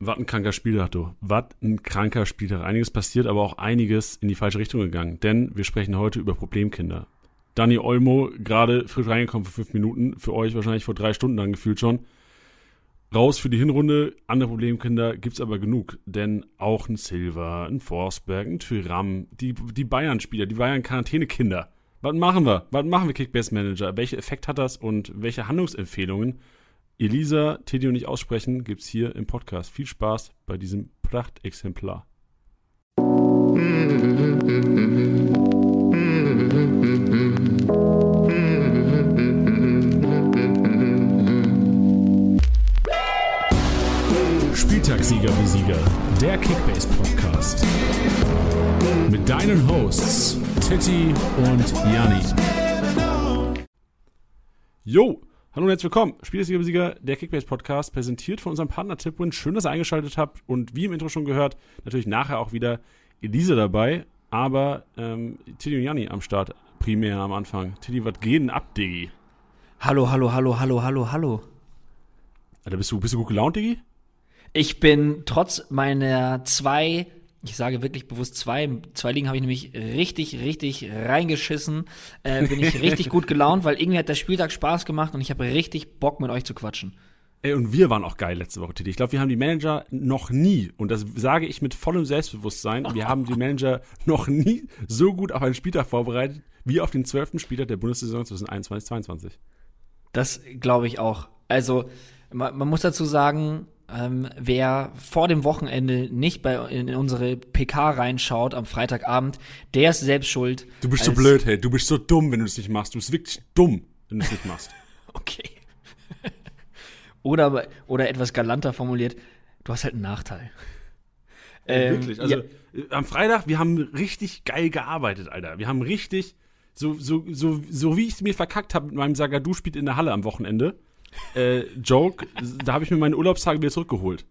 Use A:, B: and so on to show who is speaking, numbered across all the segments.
A: Was ein kranker Spieltag, du. Was ein kranker Spieltag. Einiges passiert, aber auch einiges in die falsche Richtung gegangen. Denn wir sprechen heute über Problemkinder. Dani Olmo, gerade frisch reingekommen für fünf Minuten. Für euch wahrscheinlich vor drei Stunden dann gefühlt schon. Raus für die Hinrunde. Andere Problemkinder gibt's aber genug. Denn auch ein Silva, ein Forsberg, ein Tyram, die, die Bayern-Spieler, die Bayern-Quarantäne-Kinder. Was machen wir? Was machen wir, Kickbase-Manager? Welcher Effekt hat das und welche Handlungsempfehlungen Elisa, Teddy und ich aussprechen, gibt es hier im Podcast. Viel Spaß bei diesem Prachtexemplar. Spieltagssieger Besieger, der Kickbase Podcast. Mit deinen Hosts Titti und Janni. Jo, Hallo und herzlich willkommen. Spielersieger der Kickbase Podcast, präsentiert von unserem Partner Tipwin. Schön, dass ihr eingeschaltet habt und wie im Intro schon gehört, natürlich nachher auch wieder Elise dabei, aber ähm, Tilly und Janni am Start, primär am Anfang. Tilly, was geht denn ab, Diggi?
B: Hallo, hallo, hallo, hallo, hallo, hallo.
A: Alter, bist du, bist du gut gelaunt, Diggi?
B: Ich bin trotz meiner zwei ich sage wirklich bewusst zwei. Zwei Ligen habe ich nämlich richtig, richtig reingeschissen. Äh, bin ich richtig gut gelaunt, weil irgendwie hat der Spieltag Spaß gemacht und ich habe richtig Bock, mit euch zu quatschen.
A: Ey, und wir waren auch geil letzte Woche, Titi. Ich glaube, wir haben die Manager noch nie, und das sage ich mit vollem Selbstbewusstsein, wir haben die Manager noch nie so gut auf einen Spieltag vorbereitet, wie auf den zwölften Spieltag der Bundessaison 2021-22.
B: Das glaube ich auch. Also, man, man muss dazu sagen, ähm, wer vor dem Wochenende nicht bei in unsere PK reinschaut am Freitagabend, der ist selbst schuld.
A: Du bist so blöd, hey. Du bist so dumm, wenn du es nicht machst. Du bist wirklich dumm, wenn du es nicht machst.
B: okay. oder, oder etwas galanter formuliert, du hast halt einen Nachteil.
A: Ähm, wirklich, also ja. Äh, am Freitag, wir haben richtig geil gearbeitet, Alter. Wir haben richtig, so, so, so, so wie ich es mir verkackt habe mit meinem Sagadu spielt in der Halle am Wochenende äh, Joke, da habe ich mir meine Urlaubstage wieder zurückgeholt.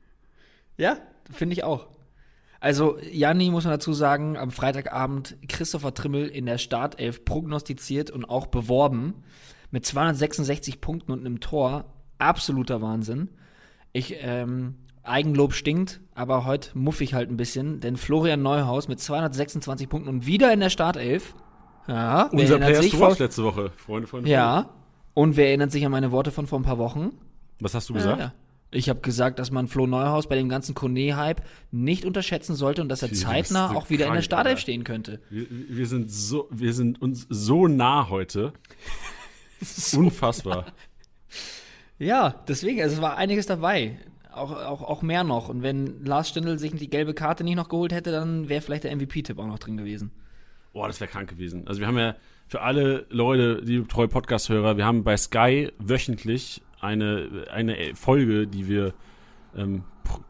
B: Ja, finde ich auch. Also, Janni, muss man dazu sagen, am Freitagabend Christopher Trimmel in der Startelf prognostiziert und auch beworben. Mit 266 Punkten und einem Tor. Absoluter Wahnsinn. Ich, ähm, Eigenlob stinkt, aber heute muff ich halt ein bisschen, denn Florian Neuhaus mit 226 Punkten und wieder in der Startelf.
A: Ja, Unser Player sich vor letzte Woche, Freunde, Freunde.
B: Ja, und wer erinnert sich an meine Worte von vor ein paar Wochen?
A: Was hast du gesagt?
B: Ja, Ich habe gesagt, dass man Flo Neuhaus bei dem ganzen Kone-Hype nicht unterschätzen sollte und dass er zeitnah auch wieder krank, in der Startelf stehen könnte.
A: Wir, wir, sind so, wir sind uns so nah heute. so Unfassbar. Nah.
B: Ja, deswegen, also es war einiges dabei. Auch, auch, auch mehr noch. Und wenn Lars Stindl sich die gelbe Karte nicht noch geholt hätte, dann wäre vielleicht der MVP-Tipp auch noch drin gewesen.
A: Boah, das wäre krank gewesen. Also wir haben ja für alle Leute, die treue Podcast-Hörer, wir haben bei Sky wöchentlich eine, eine Folge, die wir, ähm,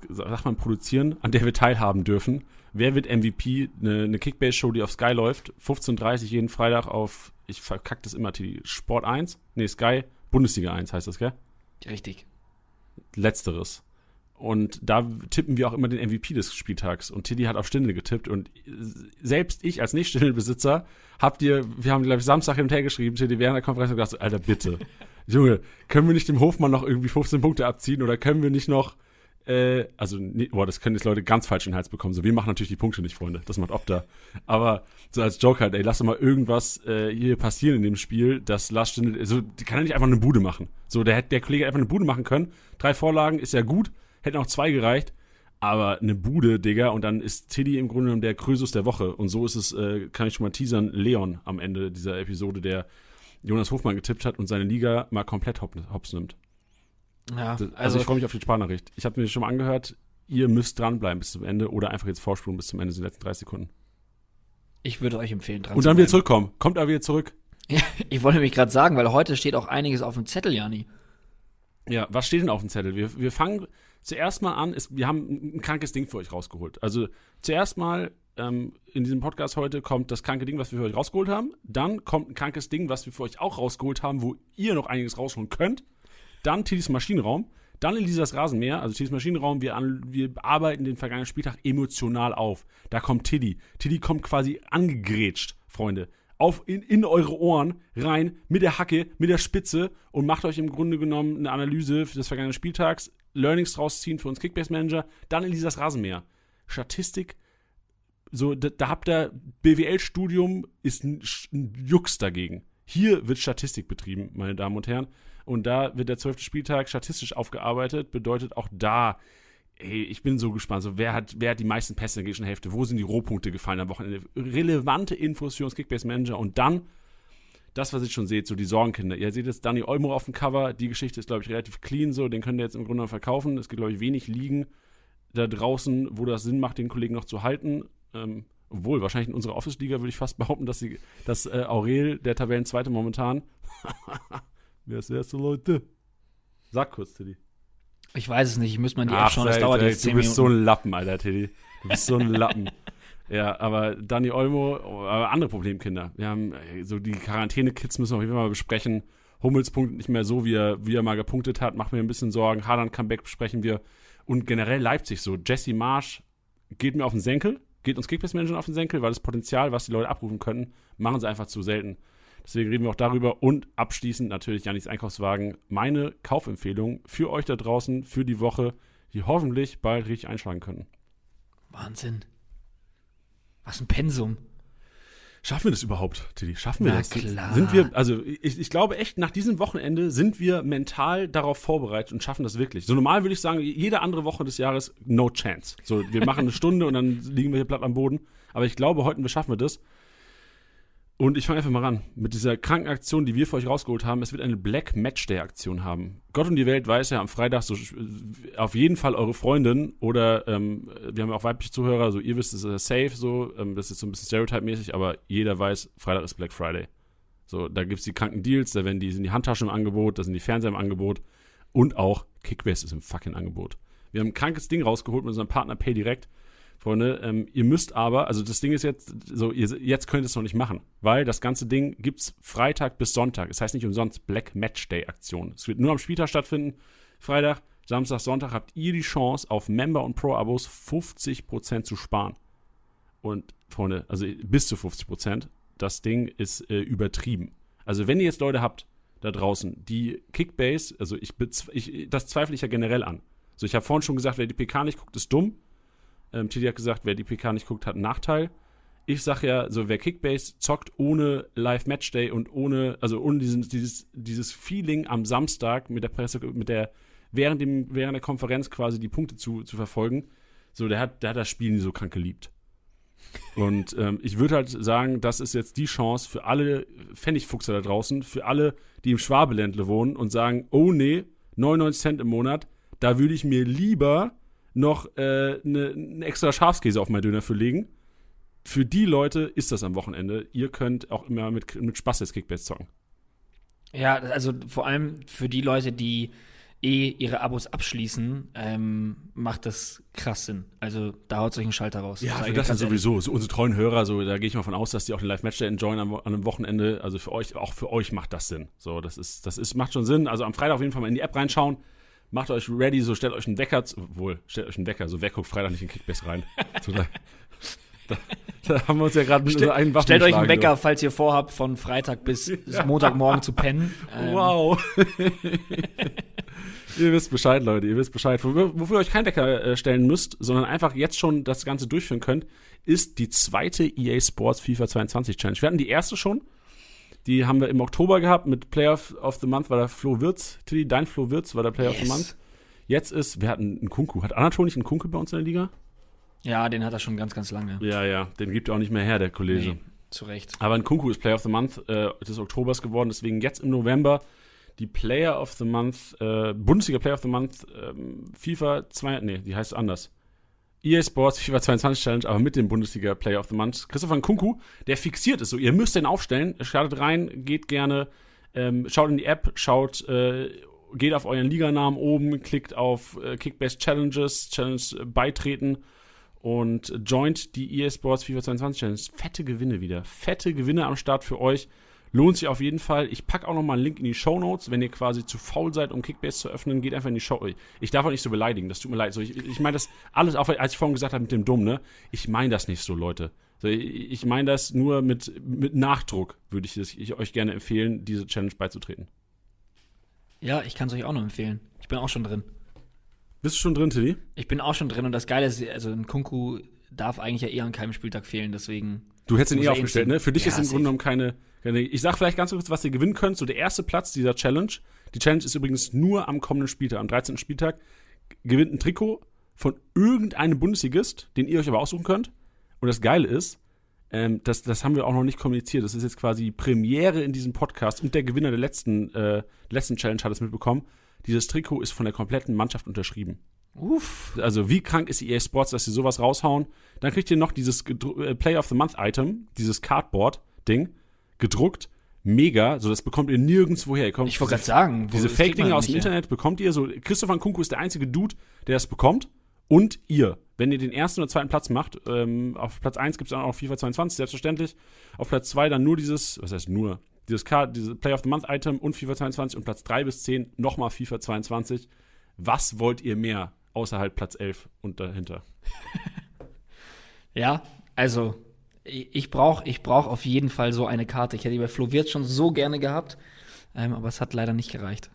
A: sag mal, produzieren, an der wir teilhaben dürfen. Wer wird MVP? Eine, eine Kickbase-Show, die auf Sky läuft. 15.30 jeden Freitag auf, ich verkacke das immer, die Sport 1. Nee, Sky, Bundesliga 1 heißt das, gell?
B: Richtig.
A: Letzteres. Und da tippen wir auch immer den MVP des Spieltags. Und Tiddy hat auf Stindel getippt. Und selbst ich als Nicht-Stindel-Besitzer habt ihr, wir haben, glaube ich, Samstag hin und her geschrieben, Tiddy während der Konferenz und gesagt, Alter, bitte. Junge, können wir nicht dem Hofmann noch irgendwie 15 Punkte abziehen oder können wir nicht noch, äh, also, nee, boah, das können jetzt Leute ganz falsch in den Hals bekommen. So, wir machen natürlich die Punkte nicht, Freunde. Das macht Opta. Aber so als Joke halt, ey, lass doch mal irgendwas äh, hier passieren in dem Spiel, dass Lars Stindl, also, die kann ja nicht einfach eine Bude machen. So, der, der Kollege einfach eine Bude machen können. Drei Vorlagen ist ja gut Hätten auch zwei gereicht. Aber eine Bude, Digga, und dann ist Tiddy im Grunde genommen der Krösus der Woche. Und so ist es, äh, kann ich schon mal teasern, Leon am Ende dieser Episode, der Jonas Hofmann getippt hat und seine Liga mal komplett hops nimmt. Ja, also, also ich freue mich auf die Sparnachricht. Ich habe mir schon mal angehört, ihr müsst dranbleiben bis zum Ende oder einfach jetzt vorspulen bis zum Ende, den letzten 30 Sekunden.
B: Ich würde euch empfehlen,
A: dran Und dann wieder zurückkommen. Kommt aber wieder zurück.
B: Ja, ich wollte mich gerade sagen, weil heute steht auch einiges auf dem Zettel, Jani.
A: Ja, was steht denn auf dem Zettel? Wir, wir fangen zuerst mal an, ist, wir haben ein krankes Ding für euch rausgeholt. Also zuerst mal ähm, in diesem Podcast heute kommt das kranke Ding, was wir für euch rausgeholt haben. Dann kommt ein krankes Ding, was wir für euch auch rausgeholt haben, wo ihr noch einiges rausholen könnt. Dann Tidis Maschinenraum. Dann Elisas Rasenmäher, also Tidis Maschinenraum. Wir, an, wir arbeiten den vergangenen Spieltag emotional auf. Da kommt Tiddy. Tiddy kommt quasi angegrätscht, Freunde auf in, in eure Ohren rein mit der Hacke, mit der Spitze und macht euch im Grunde genommen eine Analyse des vergangenen Spieltags Learnings draus ziehen für uns Kickbase-Manager. Dann Elisas Rasenmäher. Statistik, so, da, da habt ihr BWL-Studium, ist ein, ein Jux dagegen. Hier wird Statistik betrieben, meine Damen und Herren. Und da wird der zwölfte Spieltag statistisch aufgearbeitet. Bedeutet auch da, ey, ich bin so gespannt. So, wer hat, wer hat die meisten Pässe in der gegnerischen Hälfte? Wo sind die Rohpunkte gefallen am Wochenende? Relevante Infos für uns Kickbase-Manager. Und dann das, was ihr schon seht, so die Sorgenkinder. Ihr seht jetzt Danny Olmo auf dem Cover. Die Geschichte ist, glaube ich, relativ clean so. Den könnt ihr jetzt im Grunde verkaufen. Es gibt, glaube ich, wenig Ligen da draußen, wo das Sinn macht, den Kollegen noch zu halten. Ähm, obwohl, wahrscheinlich in unserer Office-Liga würde ich fast behaupten, dass, sie, dass äh, Aurel, der Tabellenzweite momentan. Wer ist der erste, Leute? Sag kurz, Teddy.
B: Ich weiß es nicht, ich muss mal die App schauen, das dauert jetzt
A: 10 Du bist Minuten. so ein Lappen, Alter, Teddy. Du bist so ein Lappen. Ja, aber Dani Olmo, aber andere Problemkinder. Wir haben äh, so die Quarantäne-Kits müssen wir auf jeden Fall mal besprechen. Hummels punktet nicht mehr so, wie er, wie er mal gepunktet hat, macht mir ein bisschen Sorgen. Haaland Comeback besprechen wir. Und generell Leipzig so. Jesse Marsch geht mir auf den Senkel, geht uns Kickbase-Manager auf den Senkel, weil das Potenzial, was die Leute abrufen könnten, machen sie einfach zu selten. Deswegen reden wir auch darüber und abschließend natürlich Janis Einkaufswagen. Meine Kaufempfehlung für euch da draußen für die Woche, die hoffentlich bald richtig einschlagen können.
B: Wahnsinn. Was ein Pensum.
A: Schaffen wir das überhaupt, Tilly? Schaffen wir
B: Na
A: das?
B: Klar.
A: Sind wir, also ich, ich glaube echt, nach diesem Wochenende sind wir mental darauf vorbereitet und schaffen das wirklich. So normal würde ich sagen, jede andere Woche des Jahres, no chance. So, wir machen eine Stunde und dann liegen wir hier platt am Boden. Aber ich glaube, heute schaffen wir das. Und ich fange einfach mal ran mit dieser kranken Aktion, die wir für euch rausgeholt haben. Es wird eine Black Match Day Aktion haben. Gott und die Welt weiß ja am Freitag so auf jeden Fall eure Freundin oder ähm, wir haben ja auch weibliche Zuhörer, so ihr wisst, es ist safe, so ähm, das ist so ein bisschen Stereotype-mäßig, aber jeder weiß, Freitag ist Black Friday. So, da gibt es die kranken Deals, da werden die, sind die Handtaschen im Angebot, da sind die Fernseher im Angebot und auch Kickbase ist im fucking Angebot. Wir haben ein krankes Ding rausgeholt mit unserem Partner Pay Direct Freunde. Ähm, ihr müsst aber, also das Ding ist jetzt, so, ihr, jetzt könnt ihr es noch nicht machen, weil das ganze Ding gibt es Freitag bis Sonntag. Es das heißt nicht umsonst Black Match Day Aktion. Es wird nur am Spieltag stattfinden. Freitag, Samstag, Sonntag habt ihr die Chance, auf Member- und Pro-Abos 50% zu sparen. Und, Freunde, also bis zu 50%. Das Ding ist äh, übertrieben. Also, wenn ihr jetzt Leute habt da draußen, die Kickbase, also ich, ich das zweifle ich ja generell an. So, ich habe vorhin schon gesagt, wer die PK nicht guckt, ist dumm. Ähm, Titi hat gesagt, wer die PK nicht guckt, hat einen Nachteil. Ich sag ja, so wer Kickbase zockt ohne Live Matchday und ohne, also ohne diesen, dieses, dieses Feeling am Samstag mit der Presse, mit der, während, dem, während der Konferenz quasi die Punkte zu, zu verfolgen, so der hat, der hat das Spiel nie so krank geliebt. Und ähm, ich würde halt sagen, das ist jetzt die Chance für alle Pfennigfuchser da draußen, für alle, die im Schwabeländle wohnen und sagen, oh nee, 99 Cent im Monat, da würde ich mir lieber noch äh, ne, einen extra Schafskäse auf meinen Döner für legen. Für die Leute ist das am Wochenende. Ihr könnt auch immer mit, mit Spaß jetzt Kickbase zocken.
B: Ja, also vor allem für die Leute, die eh ihre Abos abschließen, ähm, macht das krass Sinn. Also da haut sich ein Schalter raus.
A: Ja, für das sind sowieso. So unsere treuen Hörer, so da gehe ich mal von aus, dass die auch den Live-Match enjoyen am, an einem Wochenende. Also für euch, auch für euch macht das Sinn. So, das ist, das ist, macht schon Sinn. Also am Freitag auf jeden Fall mal in die App reinschauen macht euch ready, so stellt euch einen Wecker, wohl, stellt euch einen Wecker, so wer guckt Freitag nicht in Kickbase rein. Da, da, haben wir uns ja gerade
B: Stell, einen Waffen Stellt euch einen Wecker, falls ihr vorhabt, von Freitag bis, bis Montagmorgen zu pennen.
A: Ähm. Wow. ihr wisst Bescheid, Leute, ihr wisst Bescheid. Wofür, wofür ihr euch keinen Wecker äh, stellen müsst, sondern einfach jetzt schon das Ganze durchführen könnt, ist die zweite EA Sports FIFA 22 Challenge. Wir hatten die erste schon, die haben wir im Oktober gehabt mit Player of the Month war der Flo Wirtz. Tilly, dein Flo Wirtz war der Player yes. of the Month. Jetzt ist, wir hatten einen Kunku. Hat Anatol nicht einen Kunku bei uns in der Liga?
B: Ja, den hat er schon ganz, ganz lange.
A: Ja, ja, den gibt er auch nicht mehr her, der Kollege. Nee,
B: zu Recht.
A: Aber ein Kunku ist Player of the Month äh, des Oktobers geworden, deswegen jetzt im November die Player of the Month, äh, Bundesliga Player of the Month, ähm, FIFA 2, nee, die heißt anders. EA Sports FIFA 22 Challenge, aber mit dem Bundesliga Player of the Month. Christopher Nkunku, der fixiert ist so. Ihr müsst den aufstellen. Startet rein, geht gerne, ähm, schaut in die App, schaut, äh, geht auf euren Liganamen oben, klickt auf äh, Kickbase Challenges, Challenge äh, beitreten und joint die EA Sports FIFA 22 Challenge. Fette Gewinne wieder. Fette Gewinne am Start für euch. Lohnt sich auf jeden Fall. Ich packe auch noch mal einen Link in die Show Notes. Wenn ihr quasi zu faul seid, um Kickbase zu öffnen, geht einfach in die Show. Ich darf auch nicht so beleidigen, das tut mir leid. So, ich, ich meine das alles, auch als ich vorhin gesagt habe mit dem Dumm, ne? Ich meine das nicht so, Leute. So, ich, ich meine das nur mit, mit Nachdruck, würde ich, ich euch gerne empfehlen, diese Challenge beizutreten.
B: Ja, ich kann es euch auch noch empfehlen. Ich bin auch schon drin.
A: Bist du schon drin, Tilly?
B: Ich bin auch schon drin und das Geile ist, also ein Kunku darf eigentlich ja eher an keinem Spieltag fehlen, deswegen.
A: Du hättest ihn eh aufgestellt, ne? Für dich
B: Ja,
A: ist im. Grunde genommen keine. Ich sag vielleicht ganz kurz, was ihr gewinnen könnt. So der erste Platz dieser Challenge. Die Challenge ist übrigens nur am kommenden Spieltag, am 13. Spieltag. Gewinnt ein Trikot von irgendeinem Bundesligist, den ihr euch aber aussuchen könnt. Und das Geile ist, ähm, das, das haben wir auch noch nicht kommuniziert. Das ist jetzt quasi Premiere in diesem Podcast und der Gewinner der letzten, äh, letzten Challenge hat es mitbekommen. Dieses Trikot ist von der kompletten Mannschaft unterschrieben.
B: Uff.
A: Also wie krank ist EA Sports, dass sie sowas raushauen? Dann kriegt ihr noch dieses äh, Play of the Month Item, dieses Cardboard-Ding, gedruckt, mega. So das bekommt ihr nirgends her. Ihr kommt
B: Ich wollte gerade sagen,
A: diese Fake-Dinge aus dem
B: her.
A: Internet bekommt ihr. So Christopher Nkunku ist der einzige Dude, der das bekommt. Und ihr, wenn ihr den ersten oder zweiten Platz macht, ähm, auf Platz 1 gibt es dann auch FIFA 22, selbstverständlich. Auf Platz 2 dann nur dieses, was heißt nur, dieses, Card, dieses Play of the Month Item und FIFA 22 und Platz 3 bis 10 nochmal FIFA 22. Was wollt ihr mehr? Außer halt Platz 11 und dahinter.
B: Ja, also ich brauche ich brauch auf jeden Fall so eine Karte. Ich hätte die bei Flo Wirtz schon so gerne gehabt, ähm, aber es hat leider nicht gereicht.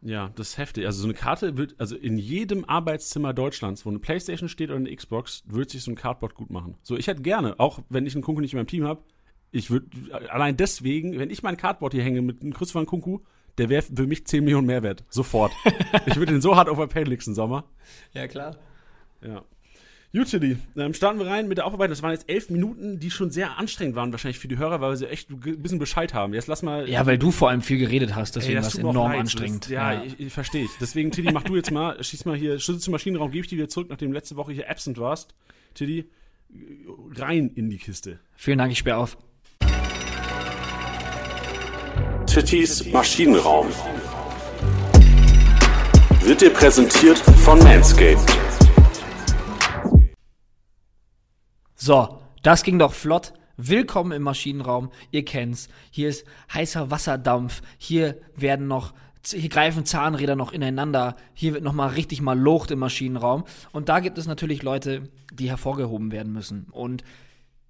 A: Ja, das ist heftig. Also so eine Karte wird, also in jedem Arbeitszimmer Deutschlands, wo eine Playstation steht oder eine Xbox, wird sich so ein Cardboard gut machen. So, ich hätte gerne, auch wenn ich einen Kunku nicht in meinem Team habe, ich würde, allein deswegen, wenn ich mein Cardboard hier hänge mit einem Christopher Kunku, der wäre für mich 10 Millionen Mehrwert. Sofort. ich würde den so hart overpayen nächsten Sommer.
B: Ja, klar.
A: Ja. Gut, Tilly, ähm, starten wir rein mit der Aufarbeitung. Das waren jetzt elf Minuten, die schon sehr anstrengend waren, wahrscheinlich für die Hörer, weil sie echt ein bisschen Bescheid haben. Jetzt lass mal.
B: Ja, weil du vor allem viel geredet hast, deswegen war
A: das
B: es enorm
A: leid.
B: anstrengend.
A: Das, ja, ich, ich verstehe. Deswegen, Tilly, mach du jetzt mal, schieß mal hier, Schlüssel zum Maschinenraum, gebe ich dir wieder zurück, nachdem du letzte Woche hier absent warst. Tilly, rein in die Kiste.
B: Vielen Dank, ich sperre auf.
A: Tittys Maschinenraum wird dir präsentiert von Manscaped.
B: So, das ging doch flott. Willkommen im Maschinenraum. Ihr kennt's. Hier ist heißer Wasserdampf. Hier werden noch, hier greifen Zahnräder noch ineinander. Hier wird noch mal richtig mal Lucht im Maschinenraum. Und da gibt es natürlich Leute, die hervorgehoben werden müssen. Und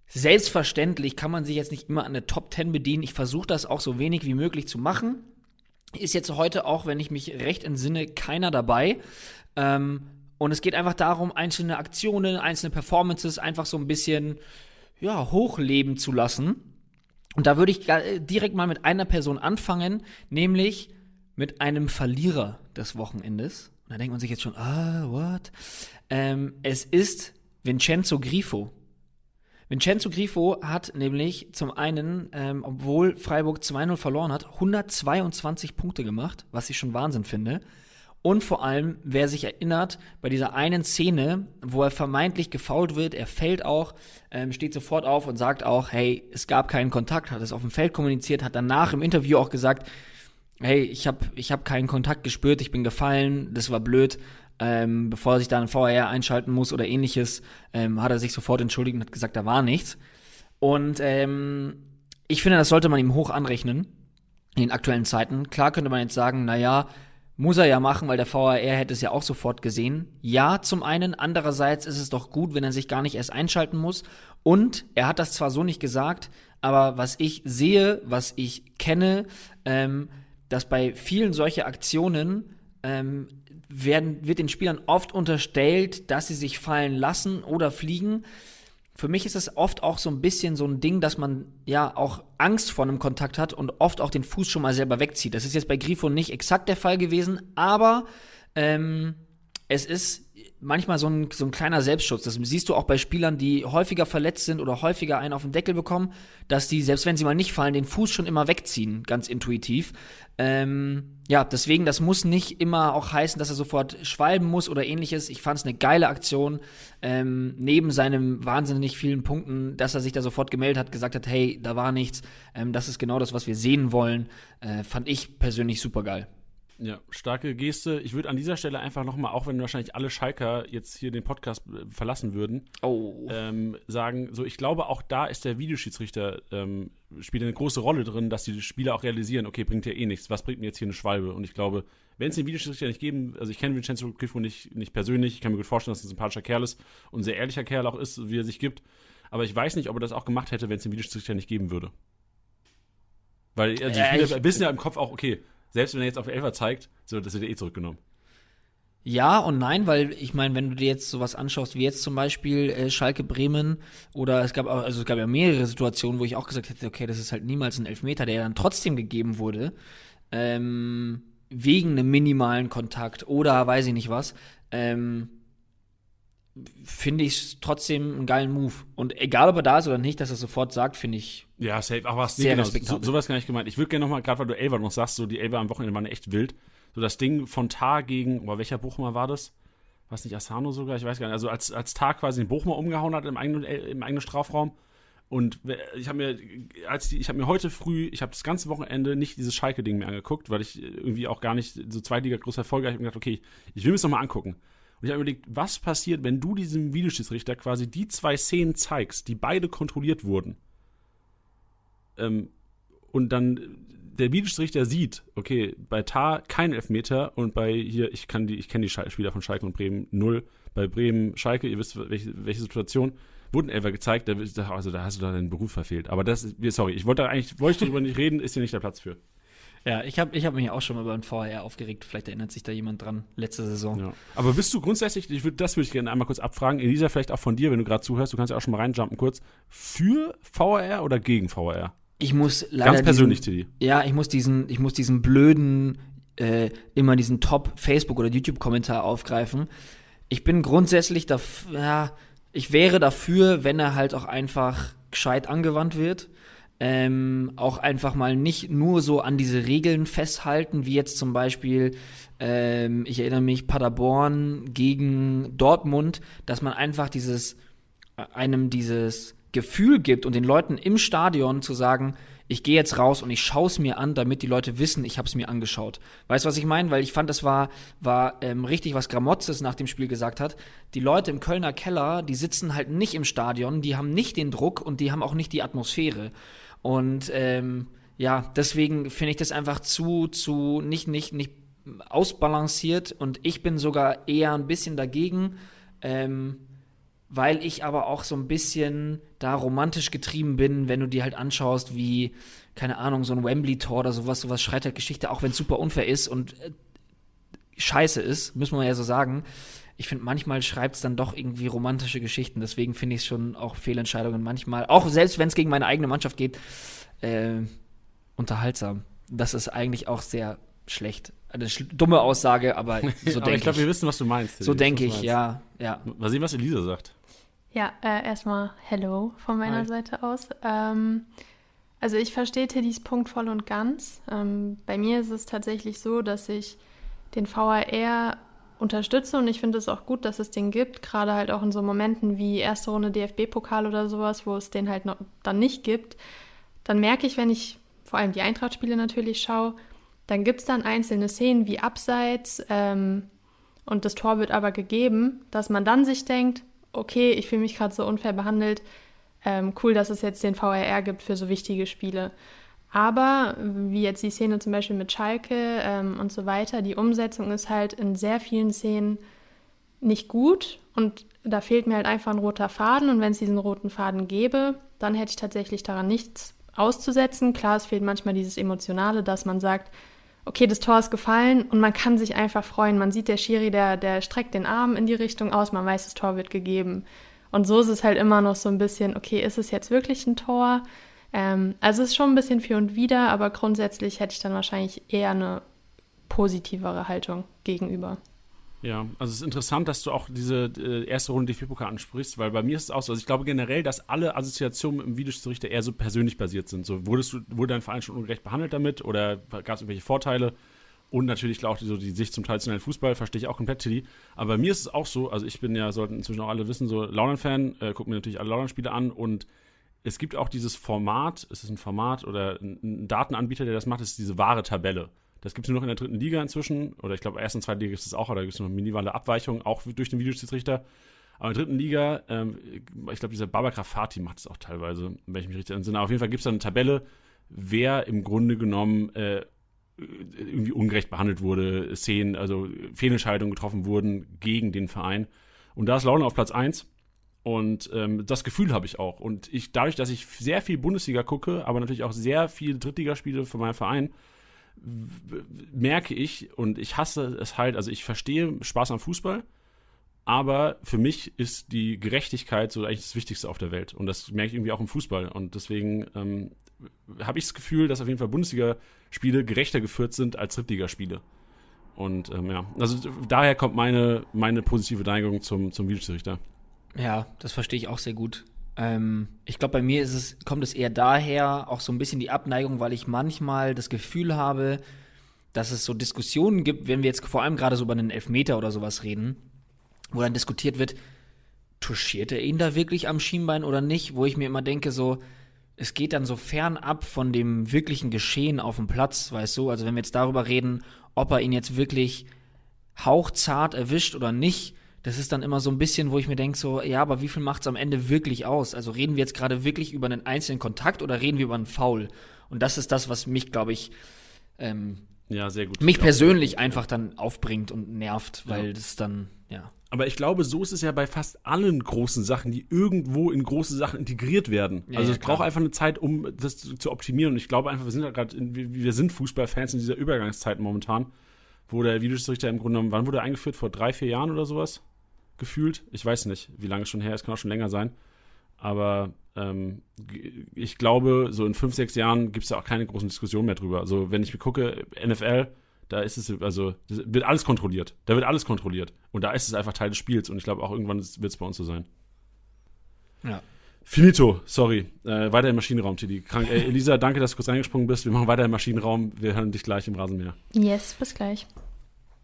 B: selbstverständlich kann man sich jetzt nicht immer an der Top 10 bedienen. Ich versuche das auch so wenig wie möglich zu machen. Ist jetzt heute auch, wenn ich mich recht entsinne, keiner dabei. Ähm, und es geht einfach darum, einzelne Aktionen, einzelne Performances einfach so ein bisschen ja, hochleben zu lassen. Und da würde ich äh, direkt mal mit einer Person anfangen, nämlich mit einem Verlierer des Wochenendes. Und da denkt man sich jetzt schon, ah, what? Ähm, es ist Vincenzo Grifo. Vincenzo Grifo hat nämlich zum einen, ähm, obwohl Freiburg 2-0 verloren hat, 122 Punkte gemacht, was ich schon Wahnsinn finde. Und vor allem, wer sich erinnert, bei dieser einen Szene, wo er vermeintlich gefault wird, er fällt auch, ähm, steht sofort auf und sagt auch, hey, es gab keinen Kontakt, hat es auf dem Feld kommuniziert, hat danach im Interview auch gesagt, hey, ich habe ich hab keinen Kontakt gespürt, ich bin gefallen, das war blöd. Ähm, bevor er sich da ein VR einschalten muss oder ähnliches, ähm, hat er sich sofort entschuldigt und hat gesagt, da war nichts. Und ähm, ich finde, das sollte man ihm hoch anrechnen in den aktuellen Zeiten. Klar könnte man jetzt sagen, na ja, muss er ja machen, weil der VAR hätte es ja auch sofort gesehen. Ja, zum einen. Andererseits ist es doch gut, wenn er sich gar nicht erst einschalten muss. Und er hat das zwar so nicht gesagt, aber was ich sehe, was ich kenne, ähm, dass bei vielen solcher Aktionen ähm, werden, wird den Spielern oft unterstellt, dass sie sich fallen lassen oder fliegen. Für mich ist es oft auch so ein bisschen so ein Ding, dass man ja auch Angst vor einem Kontakt hat und oft auch den Fuß schon mal selber wegzieht. Das ist jetzt bei Grifo nicht exakt der Fall gewesen, aber ähm, es ist manchmal so ein, so ein kleiner Selbstschutz. Das siehst du auch bei Spielern, die häufiger verletzt sind oder häufiger einen auf den Deckel bekommen, dass die, selbst wenn sie mal nicht fallen, den Fuß schon immer wegziehen, ganz intuitiv. Ähm, ja, deswegen, das muss nicht immer auch heißen, dass er sofort schwalben muss oder ähnliches. Ich fand es eine geile Aktion, ähm, neben seinem wahnsinnig vielen Punkten, dass er sich da sofort gemeldet hat, gesagt hat, hey, da war nichts, ähm, das ist genau das, was wir sehen wollen, äh, fand ich persönlich super geil.
A: Ja, starke Geste. Ich würde an dieser Stelle einfach nochmal, auch wenn wahrscheinlich alle Schalker jetzt hier den Podcast äh, verlassen würden,
B: Oh.
A: ähm, sagen, so ich glaube auch da ist der Videoschiedsrichter ähm, spielt eine große Rolle drin, dass die Spieler auch realisieren, okay, bringt ja eh nichts, was bringt mir jetzt hier eine Schwalbe? Und ich glaube, wenn es den Videoschiedsrichter nicht geben, also ich kenne Vincenzo Grifo nicht, nicht persönlich, ich kann mir gut vorstellen, dass er ein sympathischer Kerl ist und ein sehr ehrlicher Kerl auch ist, wie er sich gibt, aber ich weiß nicht, ob er das auch gemacht hätte, wenn es den Videoschiedsrichter nicht geben würde. Weil also die
B: Ja,
A: Spieler wissen ja im Kopf auch, okay, selbst wenn er jetzt auf Elfer zeigt, so, das wird eh zurückgenommen.
B: Ja und nein, weil ich meine, wenn du dir jetzt sowas anschaust, wie jetzt zum Beispiel äh, Schalke Bremen oder es gab auch, also es gab ja mehrere Situationen, wo ich auch gesagt hätte, okay, das ist halt niemals ein Elfmeter, der dann trotzdem gegeben wurde, ähm, wegen einem minimalen Kontakt oder weiß ich nicht was, ähm, finde ich trotzdem einen geilen Move. Und egal, ob er da ist oder nicht, dass er sofort sagt, finde ich.
A: Ja, safe. Aber was
B: Sehr
A: genau, so, sowas gar nicht gemeint. Ich würde gerne nochmal, gerade weil du Elber noch sagst, so die Elber am Wochenende waren echt wild. So das Ding von Tar gegen, oder welcher Bochumer war das? War es nicht Asano sogar? Ich weiß gar nicht. Also als, als Tar quasi den Bochumer umgehauen hat im eigenen, im eigenen Strafraum. Und ich habe mir, als die, ich habe mir heute früh, ich habe das ganze Wochenende nicht dieses Schalke-Ding mehr angeguckt, weil ich irgendwie auch gar nicht so Zweitliga groß verfolge. Ich habe mir gedacht, okay, ich will mir das nochmal angucken. Und ich habe überlegt, was passiert, wenn du diesem Videoschiedsrichter quasi die zwei Szenen zeigst, die beide kontrolliert wurden. Ähm, und dann der Videoschiedsrichter sieht, okay, bei Tar kein Elfmeter und bei hier, ich kann die, ich kenne die Spieler von Schalke und Bremen null. Bei Bremen, Schalke, ihr wisst, welche, welche Situation, wurden Elfer gezeigt, da, also da hast du da deinen Beruf verfehlt. Aber das, sorry, ich wollte eigentlich, wollte ich darüber nicht reden, ist hier nicht der Platz für.
B: Ja, ich habe ich hab mich auch schon mal über den VR aufgeregt. Vielleicht erinnert sich da jemand dran. Letzte Saison.
A: Ja. Aber bist du grundsätzlich, ich würd, das würde ich gerne einmal kurz abfragen, Elisa, vielleicht auch von dir, wenn du gerade zuhörst, du kannst ja auch schon mal reinjumpen kurz, für VR oder gegen VR?
B: Ich muss leider.
A: Ganz persönlich, Tilly.
B: Ja, ich muss diesen, ich muss diesen blöden, äh, immer diesen Top-Facebook- oder YouTube-Kommentar aufgreifen. Ich bin grundsätzlich dafür, ja, ich wäre dafür, wenn er halt auch einfach gescheit angewandt wird. Ähm, auch einfach mal nicht nur so an diese Regeln festhalten, wie jetzt zum Beispiel, ähm, ich erinnere mich, Paderborn gegen Dortmund, dass man einfach dieses, einem dieses Gefühl gibt und den Leuten im Stadion zu sagen, ich gehe jetzt raus und ich schaue es mir an, damit die Leute wissen, ich habe es mir angeschaut. Weißt du, was ich meine? Weil ich fand, das war, war ähm, richtig, was Gramotzes nach dem Spiel gesagt hat. Die Leute im Kölner Keller, die sitzen halt nicht im Stadion, die haben nicht den Druck und die haben auch nicht die Atmosphäre. Und ähm, ja, deswegen finde ich das einfach zu, zu nicht, nicht, nicht ausbalanciert und ich bin sogar eher ein bisschen dagegen. Ähm, weil ich aber auch so ein bisschen da romantisch getrieben bin, wenn du dir halt anschaust, wie, keine Ahnung, so ein Wembley-Tor oder sowas, sowas schreit halt Geschichte, auch wenn es super unfair ist und äh, scheiße ist, müssen wir ja so sagen. Ich finde, manchmal schreibt es dann doch irgendwie romantische Geschichten, deswegen finde ich es schon auch Fehlentscheidungen manchmal, auch selbst wenn es gegen meine eigene Mannschaft geht, äh, unterhaltsam. Das ist eigentlich auch sehr schlecht. Eine sch- dumme Aussage, aber so denke
A: ich
B: ich.
A: glaube, wir wissen, was du meinst.
B: so denke ich, ja, ja.
A: Mal sehen, was Elisa sagt.
C: Ja, äh, erstmal Hello von meiner
A: Hi.
C: Seite aus. Ähm, also ich verstehe Tiddys Punkt voll und ganz. Ähm, bei mir ist es tatsächlich so, dass ich den VAR unterstütze und ich finde es auch gut, dass es den gibt, gerade halt auch in so Momenten wie erste Runde DFB-Pokal oder sowas, wo es den halt noch dann nicht gibt. Dann merke ich, wenn ich vor allem die Eintracht-Spiele natürlich schaue, dann gibt es dann einzelne Szenen wie Abseits ähm, und das Tor wird aber gegeben, dass man dann sich denkt, okay, ich fühle mich gerade so unfair behandelt, ähm, cool, dass es jetzt den VRR gibt für so wichtige Spiele. Aber wie jetzt die Szene zum Beispiel mit Schalke ähm, und so weiter, die Umsetzung ist halt in sehr vielen Szenen nicht gut und da fehlt mir halt einfach ein roter Faden und wenn es diesen roten Faden gäbe, dann hätte ich tatsächlich daran nichts auszusetzen. Klar, es fehlt manchmal dieses Emotionale, dass man sagt, okay, das Tor ist gefallen und man kann sich einfach freuen. Man sieht, der Schiri, der, der streckt den Arm in die Richtung aus, man weiß, das Tor wird gegeben. Und so ist es halt immer noch so ein bisschen, okay, ist es jetzt wirklich ein Tor? Ähm, also es ist schon ein bisschen für und wider, aber grundsätzlich hätte ich dann wahrscheinlich eher eine positivere Haltung gegenüber.
A: Ja, also es ist interessant, dass du auch diese äh, erste Runde DFB-Pokal ansprichst, weil bei mir ist es auch so, also ich glaube generell, dass alle Assoziationen im Videoschiedsrichter eher so persönlich basiert sind. So, wurdest du, wurde dein Verein schon ungerecht behandelt damit oder gab es irgendwelche Vorteile? Und natürlich auch die, so die Sicht zum traditionellen Fußball, verstehe ich auch komplett, Tilly. Aber bei mir ist es auch so, also ich bin ja, sollten inzwischen auch alle wissen, so Launen-Fan, äh, gucke mir natürlich alle Launen-Spiele an und es gibt auch dieses Format, es ist ein Format oder ein, Datenanbieter, der das macht, ist diese wahre Tabelle. Das gibt es nur noch in der dritten Liga inzwischen. Oder ich glaube, ersten und zweiten Liga gibt es auch, oder da gibt es noch minimale Abweichungen, auch durch den Videoschiedsrichter. Aber in der dritten Liga, ähm, ich glaube, dieser Babakar Fatih macht es auch teilweise, wenn ich mich richtig entsinne. Aber auf jeden Fall gibt es da eine Tabelle, wer im Grunde genommen äh, irgendwie ungerecht behandelt wurde, Szenen, also Fehlentscheidungen getroffen wurden gegen den Verein. Und da ist Laune auf Platz 1. Und ähm, das Gefühl habe ich auch. Und ich, dadurch, dass ich sehr viel Bundesliga gucke, aber natürlich auch sehr viele Drittligaspiele von meinem Verein, merke ich und ich hasse es halt, also ich verstehe Spaß am Fußball, aber für mich ist die Gerechtigkeit so eigentlich das Wichtigste auf der Welt und das merke ich irgendwie auch im Fußball und deswegen ähm, habe ich das Gefühl, dass auf jeden Fall Bundesligaspiele gerechter geführt sind als Drittligaspiele. Und ähm, ja, also daher kommt meine, meine positive Neigung zum, zum Videoschiedsrichter.
B: Ja, das verstehe ich auch sehr gut. Ähm, ich glaube, bei mir es, kommt es eher daher, auch so ein bisschen die Abneigung, weil ich manchmal das Gefühl habe, dass es so Diskussionen gibt, wenn wir jetzt vor allem gerade so über einen Elfmeter oder sowas reden, wo dann diskutiert wird, touchiert er ihn da wirklich am Schienbein oder nicht, wo ich mir immer denke, so, es geht dann so fern ab von dem wirklichen Geschehen auf dem Platz, weißt du? Also wenn wir jetzt darüber reden, ob er ihn jetzt wirklich hauchzart erwischt oder nicht, das ist dann immer so ein bisschen, wo ich mir denke, so, ja, aber wie viel macht es am Ende wirklich aus? Also reden wir jetzt gerade wirklich über einen einzelnen Kontakt oder reden wir über einen Foul? Und das ist das, was mich, glaube ich, ähm,
A: ja, sehr gut.
B: mich persönlich einfach dann aufbringt und nervt, weil ja. das dann, ja.
A: Aber ich glaube, so ist es ja bei fast allen großen Sachen, die irgendwo in große Sachen integriert werden. Ja, also es braucht einfach eine Zeit, um das zu, zu optimieren. Und ich glaube einfach, wir sind ja gerade, wir sind Fußballfans in dieser Übergangszeit momentan, wo der Videoschiedsrichter im Grunde genommen, wann wurde er eingeführt? Vor drei, vier Jahren oder sowas? Gefühlt. Ich weiß nicht, wie lange es schon her ist, kann auch schon länger sein. Aber ähm, ich glaube, so in fünf, sechs Jahren gibt es da auch keine großen Diskussionen mehr drüber. Also wenn ich mir gucke, NFL, da ist es, also wird alles kontrolliert. Da wird alles kontrolliert. Und da ist es einfach Teil des Spiels. Und ich glaube auch irgendwann wird es bei uns so sein.
B: Ja.
A: Finito, sorry. Äh, weiter im Maschinenraum, Tidi. Krank. Äh, Elisa, danke, dass du kurz reingesprungen bist. Wir machen weiter im Maschinenraum. Wir hören dich gleich im Rasenmäher.
C: Yes, bis gleich.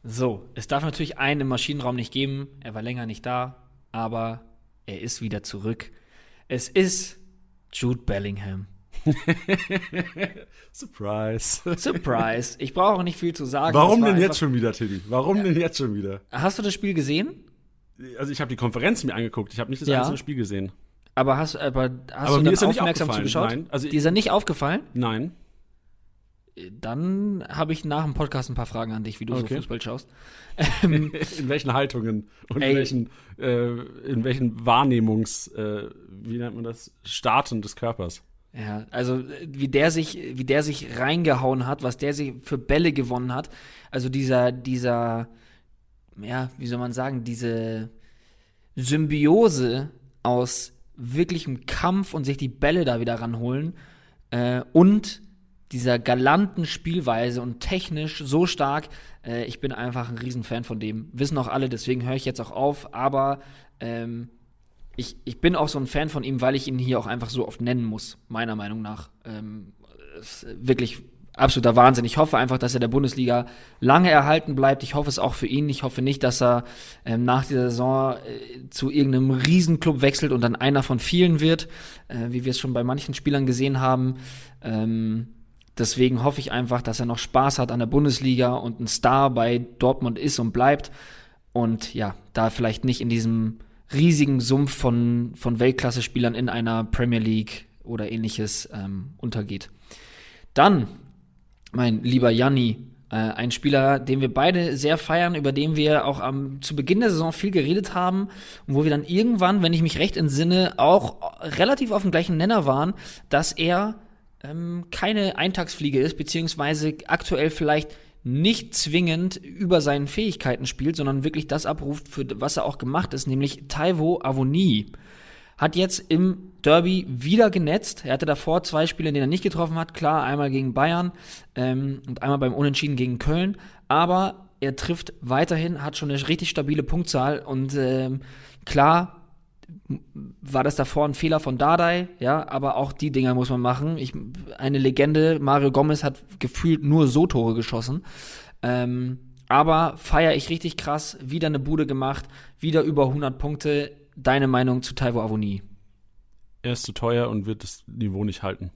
B: So, es darf natürlich einen im Maschinenraum nicht geben. Er war länger nicht da, aber er ist wieder zurück. Es ist Jude Bellingham.
A: Surprise.
B: Surprise. Ich brauche nicht viel zu sagen.
A: Warum denn jetzt schon wieder, Tilly? Warum ja. denn jetzt schon wieder?
B: Hast du das Spiel gesehen?
A: Also ich habe die Konferenz mir angeguckt. Ich habe nicht das ja. einzelne Spiel gesehen.
B: Aber hast, aber hast aber du dann aufmerksam zugeschaut? Nein. Also Dir ist er nicht aufgefallen?
A: Nein
B: dann habe ich nach dem Podcast ein paar Fragen an dich, wie du okay. so Fußball schaust.
A: in welchen Haltungen und in welchen, äh, in welchen Wahrnehmungs, äh, wie nennt man das, Starten des Körpers?
B: Ja, also wie der sich, wie der sich reingehauen hat, was der sich für Bälle gewonnen hat. Also dieser, dieser, ja, wie soll man sagen, diese Symbiose aus wirklichem Kampf und sich die Bälle da wieder ranholen äh, und dieser galanten Spielweise und technisch so stark. Äh, ich bin einfach ein Riesenfan von dem. Wissen auch alle, deswegen höre ich jetzt auch auf. Aber ähm, ich, ich bin auch so ein Fan von ihm, weil ich ihn hier auch einfach so oft nennen muss, meiner Meinung nach. Ähm, wirklich absoluter Wahnsinn. Ich hoffe einfach, dass er der Bundesliga lange erhalten bleibt. Ich hoffe es auch für ihn. Ich hoffe nicht, dass er ähm, nach dieser Saison äh, zu irgendeinem Riesenclub wechselt und dann einer von vielen wird, äh, wie wir es schon bei manchen Spielern gesehen haben. Ähm, Deswegen hoffe ich einfach, dass er noch Spaß hat an der Bundesliga und ein Star bei Dortmund ist und bleibt. Und ja, da vielleicht nicht in diesem riesigen Sumpf von, von Weltklasse-Spielern in einer Premier League oder ähnliches ähm, untergeht. Dann, mein lieber Janni, äh, ein Spieler, den wir beide sehr feiern, über den wir auch am, zu Beginn der Saison viel geredet haben und wo wir dann irgendwann, wenn ich mich recht entsinne, auch relativ auf dem gleichen Nenner waren, dass er ähm, keine Eintagsfliege ist, beziehungsweise aktuell vielleicht nicht zwingend über seinen Fähigkeiten spielt, sondern wirklich das abruft, für was er auch gemacht ist, nämlich Taiwo Avoni. Hat jetzt im Derby wieder genetzt. Er hatte davor zwei Spiele, in denen er nicht getroffen hat. Klar, einmal gegen Bayern ähm, und einmal beim Unentschieden gegen Köln. Aber er trifft weiterhin, hat schon eine richtig stabile Punktzahl und ähm, klar war das davor ein Fehler von Dardai, ja, aber auch die Dinger muss man machen. Ich, eine Legende, Mario Gomez hat gefühlt nur so Tore geschossen. Ähm, aber feiere ich richtig krass, wieder eine Bude gemacht, wieder über 100 Punkte. Deine Meinung zu Taiwo Avoni?
A: Er ist zu teuer und wird das Niveau nicht halten.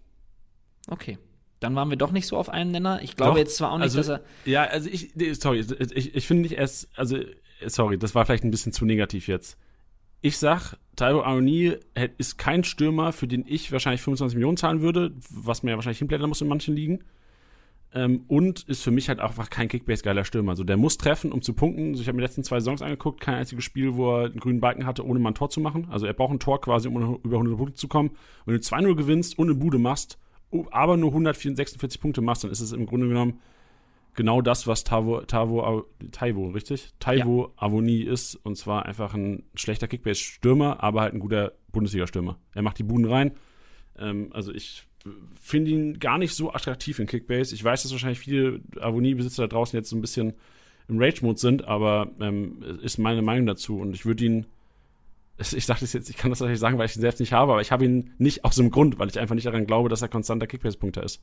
B: Okay. Dann waren wir doch nicht so auf einen Nenner. Ich glaube doch, jetzt zwar auch nicht,
A: also,
B: dass er.
A: Ja, also ich, sorry, ich, ich finde nicht erst, also, sorry, das war vielleicht ein bisschen zu negativ jetzt ich sag, Taiwo Aroni ist kein Stürmer, für den ich wahrscheinlich 25 Millionen zahlen würde, was mir ja wahrscheinlich hinblättern muss in manchen Ligen. Ähm, und ist für mich halt einfach kein Kickbase-geiler Stürmer. Also der muss treffen, um zu punkten. Also ich habe mir die letzten zwei Saisons angeguckt, kein einziges Spiel, wo er einen grünen Balken hatte, ohne mal ein Tor zu machen. Also er braucht ein Tor quasi, um über 100 Punkte zu kommen. Wenn du 2-0 gewinnst und eine Bude machst, aber nur 146 Punkte machst, dann ist es im Grunde genommen genau das, was Tavo, Tavo, Taivo, richtig? Taivo Avoni ist. Und zwar einfach ein schlechter Kickbase-Stürmer, aber halt ein guter Bundesliga-Stürmer. Er macht die Buden rein. Ähm, also ich finde ihn gar nicht so attraktiv in Kickbase. Ich weiß, dass wahrscheinlich viele Avonie-Besitzer da draußen jetzt so ein bisschen im Rage-Mode sind, aber ähm, ist meine Meinung dazu. Und ich würde ihn ich sage das jetzt, ich kann das natürlich sagen, weil ich ihn selbst nicht habe, aber ich habe ihn nicht aus dem Grund, weil ich einfach nicht daran glaube, dass er konstanter Kickbase-Punkter ist.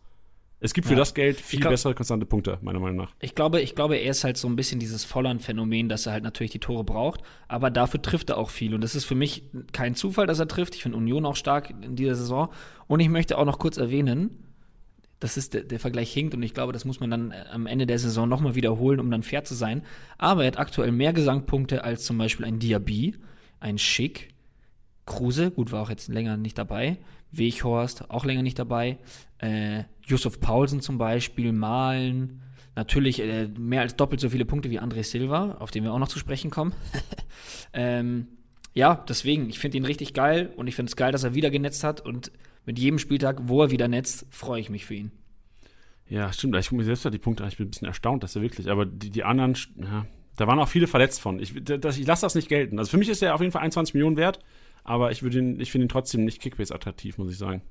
A: Es gibt für
B: Ja.
A: das Geld viel
B: glaub-
A: bessere konstante Punkte, meiner Meinung nach.
B: Ich glaube, ich glaube, er ist halt so ein bisschen dieses Volland-Phänomen, dass er halt natürlich die Tore braucht, aber dafür trifft er auch viel. Und das ist für mich kein Zufall, dass er trifft. Ich finde Union auch stark in dieser Saison. Und ich möchte auch noch kurz erwähnen, das ist der, der Vergleich hinkt und ich glaube, das muss man dann äh, am Ende der Saison nochmal wiederholen, um dann fair zu sein. Aber er hat aktuell mehr Gesangpunkte als zum Beispiel ein Diaby, ein Schick, Kruse, gut, war auch jetzt länger nicht dabei, Weghorst, auch länger nicht dabei, äh, Yusuf Paulsen zum Beispiel, Malen, natürlich äh, mehr als doppelt so viele Punkte wie André Silva, auf den wir auch noch zu sprechen kommen. ähm, ja, deswegen, ich finde ihn richtig geil und ich finde es geil, dass er wieder genetzt hat und mit jedem Spieltag, wo er wieder netzt, freue ich mich für ihn.
A: Ja, stimmt. Ich gucke mir selbst die Punkte an. Ich bin ein bisschen erstaunt, dass er wirklich, aber die, die anderen, ja, da waren auch viele verletzt von. Ich, das, ich lasse das nicht gelten. Also für mich ist er auf jeden Fall 21 Millionen wert, aber ich, ihn, ich finde ihn trotzdem nicht Kickbase attraktiv, muss ich sagen.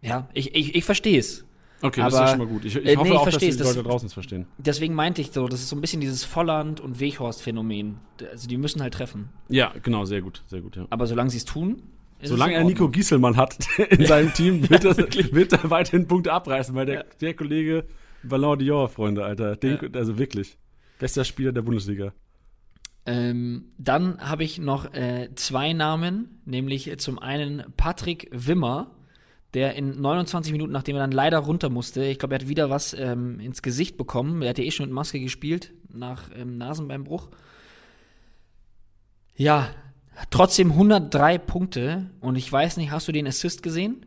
B: Ja, ich, ich, ich verstehe es.
A: Okay, das ist ja
B: Aber,
A: schon mal gut. Ich, ich
B: äh,
A: hoffe
B: nee, ich
A: auch, dass die
B: das-
A: Leute draußen es verstehen.
B: Deswegen meinte ich so, das ist so ein bisschen dieses Volland- und Weghorst-Phänomen. Also die müssen halt treffen.
A: Ja, genau, sehr gut, sehr gut, ja.
B: Aber solange sie es tun, ist
A: Solange er Nico. Gieselmann hat in seinem Team, wird, er, wird er weiterhin Punkte abreißen, weil der,
B: Ja.
A: der Kollege Ballon d'Or, Freunde, Alter. Den,
B: Ja.
A: Also wirklich. Bester Spieler der Bundesliga.
B: Ähm, dann habe ich noch äh, zwei Namen, nämlich äh, zum einen Patrick Wimmer, der in 29 Minuten, nachdem er dann leider runter musste, ich glaube, er hat wieder was ähm, ins Gesicht bekommen. Er hat ja eh schon mit Maske gespielt, nach ähm, Nasenbeinbruch. Ja, trotzdem 103 Punkte und ich weiß nicht, hast du den Assist gesehen?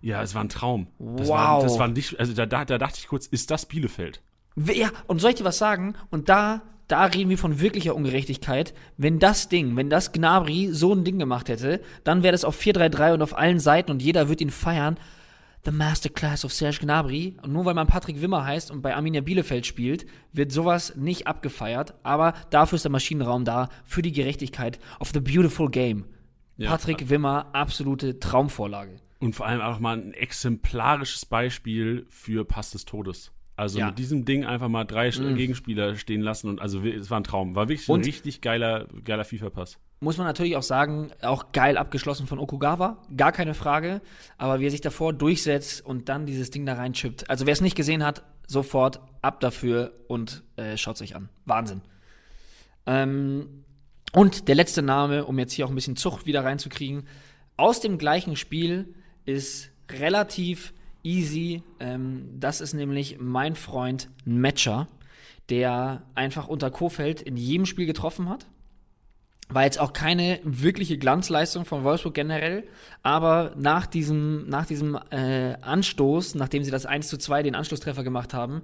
A: Ja, es war ein Traum. Das
B: Wow.
A: War, das war nicht, also da, da, da dachte ich kurz, ist das Bielefeld?
B: Ja, und soll ich dir was sagen? Und da, da reden wir von wirklicher Ungerechtigkeit. Wenn das Ding, wenn das Gnabry so ein Ding gemacht hätte, dann wäre das auf 4-3-3 und auf allen Seiten und jeder wird ihn feiern. The Masterclass of Serge Gnabry. Und nur weil man Patrick Wimmer heißt und bei Arminia Bielefeld spielt, wird sowas nicht abgefeiert. Aber dafür ist der Maschinenraum da, für die Gerechtigkeit of the beautiful game.
A: Ja.
B: Patrick Wimmer, absolute Traumvorlage.
A: Und vor allem auch mal ein exemplarisches Beispiel für Pass des Todes. Also
B: Ja.
A: mit diesem Ding einfach mal drei
B: Mm.
A: Gegenspieler stehen lassen und also es war ein Traum. War wirklich
B: Und-
A: ein richtig geiler, geiler FIFA-Pass.
B: muss man natürlich auch sagen, auch geil abgeschlossen von Okugawa, gar keine Frage. Aber wie er sich davor durchsetzt und dann dieses Ding da reinchippt. Also wer es nicht gesehen hat, sofort ab dafür und äh, schaut sich an. Wahnsinn. Ähm, und der letzte Name, um jetzt hier auch ein bisschen Zucht wieder reinzukriegen, aus dem gleichen Spiel ist relativ easy. Ähm, das ist nämlich mein Freund Matcher, der einfach unter Kofeld in jedem Spiel getroffen hat. War jetzt auch keine wirkliche Glanzleistung von Wolfsburg generell, aber nach diesem, nach diesem äh, Anstoß, nachdem sie das 1 zu 2 den Anschlusstreffer gemacht haben,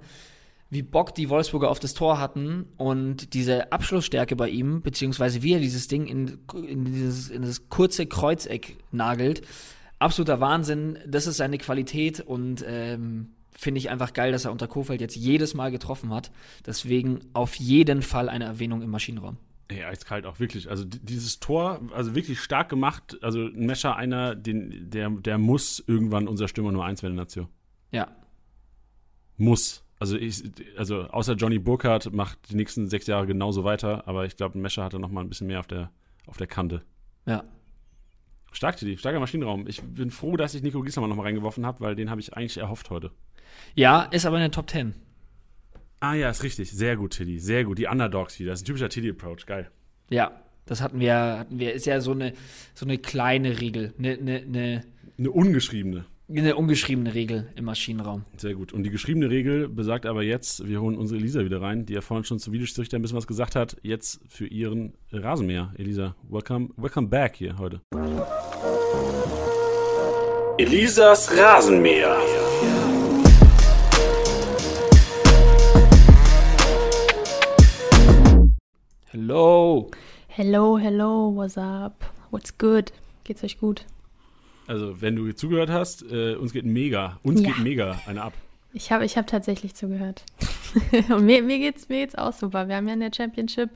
B: wie Bock die Wolfsburger auf das Tor hatten und diese Abschlussstärke bei ihm, beziehungsweise wie er dieses Ding in, in, dieses, in das kurze Kreuzeck nagelt. Absoluter Wahnsinn, das ist seine Qualität und ähm, finde ich einfach geil, dass er unter Kofeld jetzt jedes Mal getroffen hat. Deswegen auf jeden Fall eine Erwähnung im Maschinenraum.
A: Ja, eiskalt auch wirklich. Also di- dieses Tor, also wirklich stark gemacht. Also ein Mescher, einer, den, der, der muss irgendwann unser Stürmer Nummer eins werden in der Nation.
B: Ja,
A: Muss. Also ich, also außer Johnny Burkhardt macht die nächsten sechs Jahre genauso weiter, aber ich glaube, ein Mescher hatte noch mal ein bisschen mehr auf der, auf der Kante.
B: ja.
A: Stark, Titi, starker Maschinenraum. Ich bin froh, dass ich Nico Gieselmann noch mal reingeworfen habe, weil den habe ich eigentlich erhofft heute.
B: Ja, ist aber in der Top 10.
A: Ah ja, ist richtig. Sehr gut, Tiddy. Sehr gut. Die Underdogs wieder. Das ist ein typischer Tiddy-Approach. Geil.
B: Ja, das hatten wir, hatten wir, ist ja so eine, so eine kleine Regel, eine, eine, eine,
A: Eine ungeschriebene.
B: Eine ungeschriebene Regel im Maschinenraum.
A: Sehr gut. Und die geschriebene Regel besagt aber jetzt, wir holen unsere Elisa wieder rein, die ja vorhin schon zu Videostrichter ein bisschen was gesagt hat, jetzt für ihren Rasenmäher. Elisa, welcome, welcome back hier heute. Elisas Rasenmäher.
B: Hello!
C: Hello, hello, what's up? What's good? Geht's euch gut?
A: Also, wenn du zugehört hast, äh, uns geht mega, uns
C: Ja.
A: geht mega eine ab.
C: Ich habe ich hab tatsächlich zugehört. Und mir, mir geht es mir geht's auch super. Wir haben ja in der Championship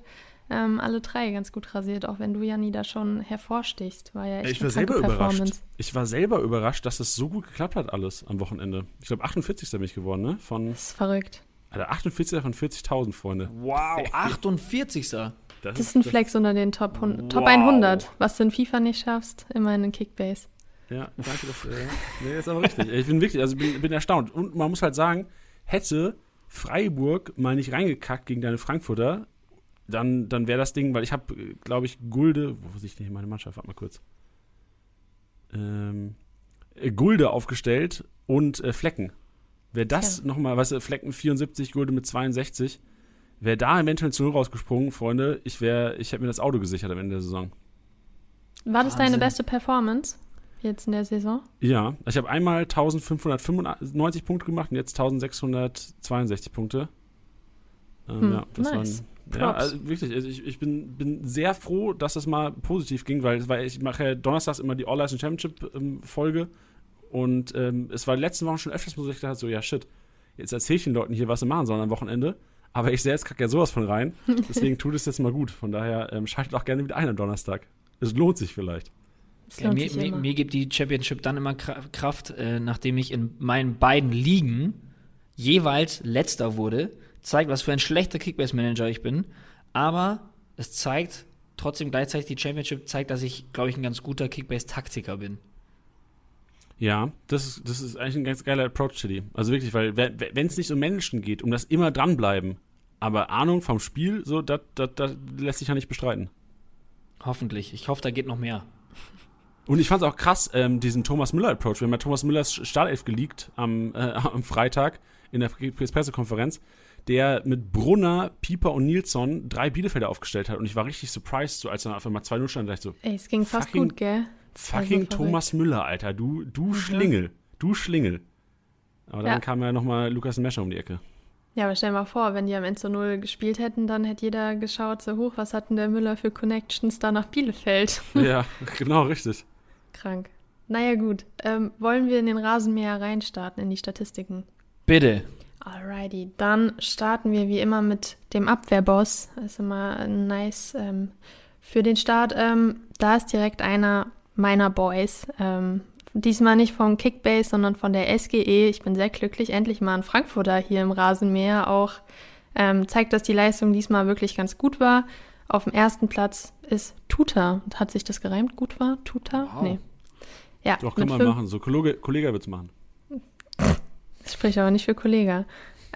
C: ähm, alle drei ganz gut rasiert, auch wenn du, Janni, da schon hervorstichst. War ja echt
A: ich war selber überrascht. Ich war selber überrascht, dass das so gut geklappt hat alles am Wochenende. Ich glaube, 48. bin ich geworden, ne? Von,
C: das ist verrückt.
A: Alter, 48 von 40.000, Freunde.
B: Wow, 48.
C: Das, das ist ein Flex unter den Top, wow. Top 100. Was du in FIFA nicht schaffst, immerhin in Kickbase.
A: Ja, danke dafür. Ja. Nee, ist aber richtig. Ich bin wirklich, also bin, bin erstaunt. Und man muss halt sagen, hätte Freiburg mal nicht reingekackt gegen deine Frankfurter, dann, dann wäre das Ding, weil ich habe, glaube ich, Gulde, wo sehe ich denn meine Mannschaft? Warte mal kurz. Ähm, äh, Gulde aufgestellt und äh, Flecken. Wäre das ja. nochmal, weißt du, Flecken 74, Gulde mit 62, wäre da eventuell zu Null rausgesprungen, Freunde, ich wäre, ich hätte mir das Auto gesichert am Ende der Saison.
C: War das Wahnsinn. deine beste Performance? Jetzt in der Saison?
A: Ja, ich habe einmal 1595 Punkte gemacht und jetzt 1662 Punkte. Ähm, hm, ja, das nice. waren, ja, also wirklich, also ich, ich bin, bin sehr froh, dass das mal positiv ging, weil, weil ich mache ja donnerstags immer die All-License Championship-Folge ähm, und ähm, es war letzten Wochen schon öfters, wo ich dachte, so, ja shit, jetzt erzähle ich den Leuten hier, was sie machen sollen am Wochenende. Aber ich selbst kacke ja sowas von rein. Deswegen tut es jetzt mal gut. Von daher ähm, schaltet auch gerne wieder ein am Donnerstag. Es lohnt sich vielleicht.
B: Ja, mir, mir, mir, gibt die Championship dann immer Kraft, äh, nachdem ich in meinen beiden Ligen jeweils letzter wurde. Zeigt, was für ein schlechter Kickbase-Manager ich bin. Aber es zeigt trotzdem gleichzeitig die Championship, zeigt, dass ich, glaube ich, ein ganz guter Kickbase-Taktiker bin.
A: Ja, das ist, das ist eigentlich ein ganz geiler Approach zu dir. Also wirklich, weil wenn es nicht um Menschen geht, um das immer dranbleiben, aber Ahnung vom Spiel, so, das lässt sich ja nicht bestreiten.
B: Hoffentlich. Ich hoffe, da geht noch mehr.
A: Und ich fand es auch krass, ähm, diesen Thomas Müller-Approach. Wir haben ja Thomas Müllers Startelf geleakt am, äh, am Freitag in der Pressekonferenz, der mit Brunner, Pieper und Nilsson drei Bielefelder aufgestellt hat. Und ich war richtig surprised, so als er auf einmal 2-0 stand, dachte ich so.
C: Ey, es ging fast fucking, gut, gell?
A: Fucking also Thomas Müller, Alter. Du, du mhm. Schlingel. Du Schlingel. Aber dann ja. kam ja nochmal Lukas Mescher um die Ecke.
C: Ja, aber stell dir mal vor, wenn die am Ende zu Null gespielt hätten, dann hätte jeder geschaut, so hoch, was hat denn der Müller für Connections da nach Bielefeld?
A: Ja, genau, richtig.
C: Krank. Naja, gut. Ähm, wollen wir in den Rasenmäher reinstarten, in die Statistiken?
B: Bitte.
C: Alrighty, dann starten wir wie immer mit dem Abwehrboss. Das ist immer nice ähm, für den Start. Ähm, da ist direkt einer meiner Boys. Ähm, diesmal nicht vom Kickbase, sondern von der SGE. Ich bin sehr glücklich, endlich mal ein Frankfurter hier im Rasenmäher. Auch ähm, zeigt, dass die Leistung diesmal wirklich ganz gut war. Auf dem ersten Platz ist Tuta. Hat sich das gereimt? Gut war? Tuta? Wow. Nee.
A: Ja, Doch, kann man machen. So Kollege, Kollege wird es machen.
C: Das spricht aber nicht für Kollege.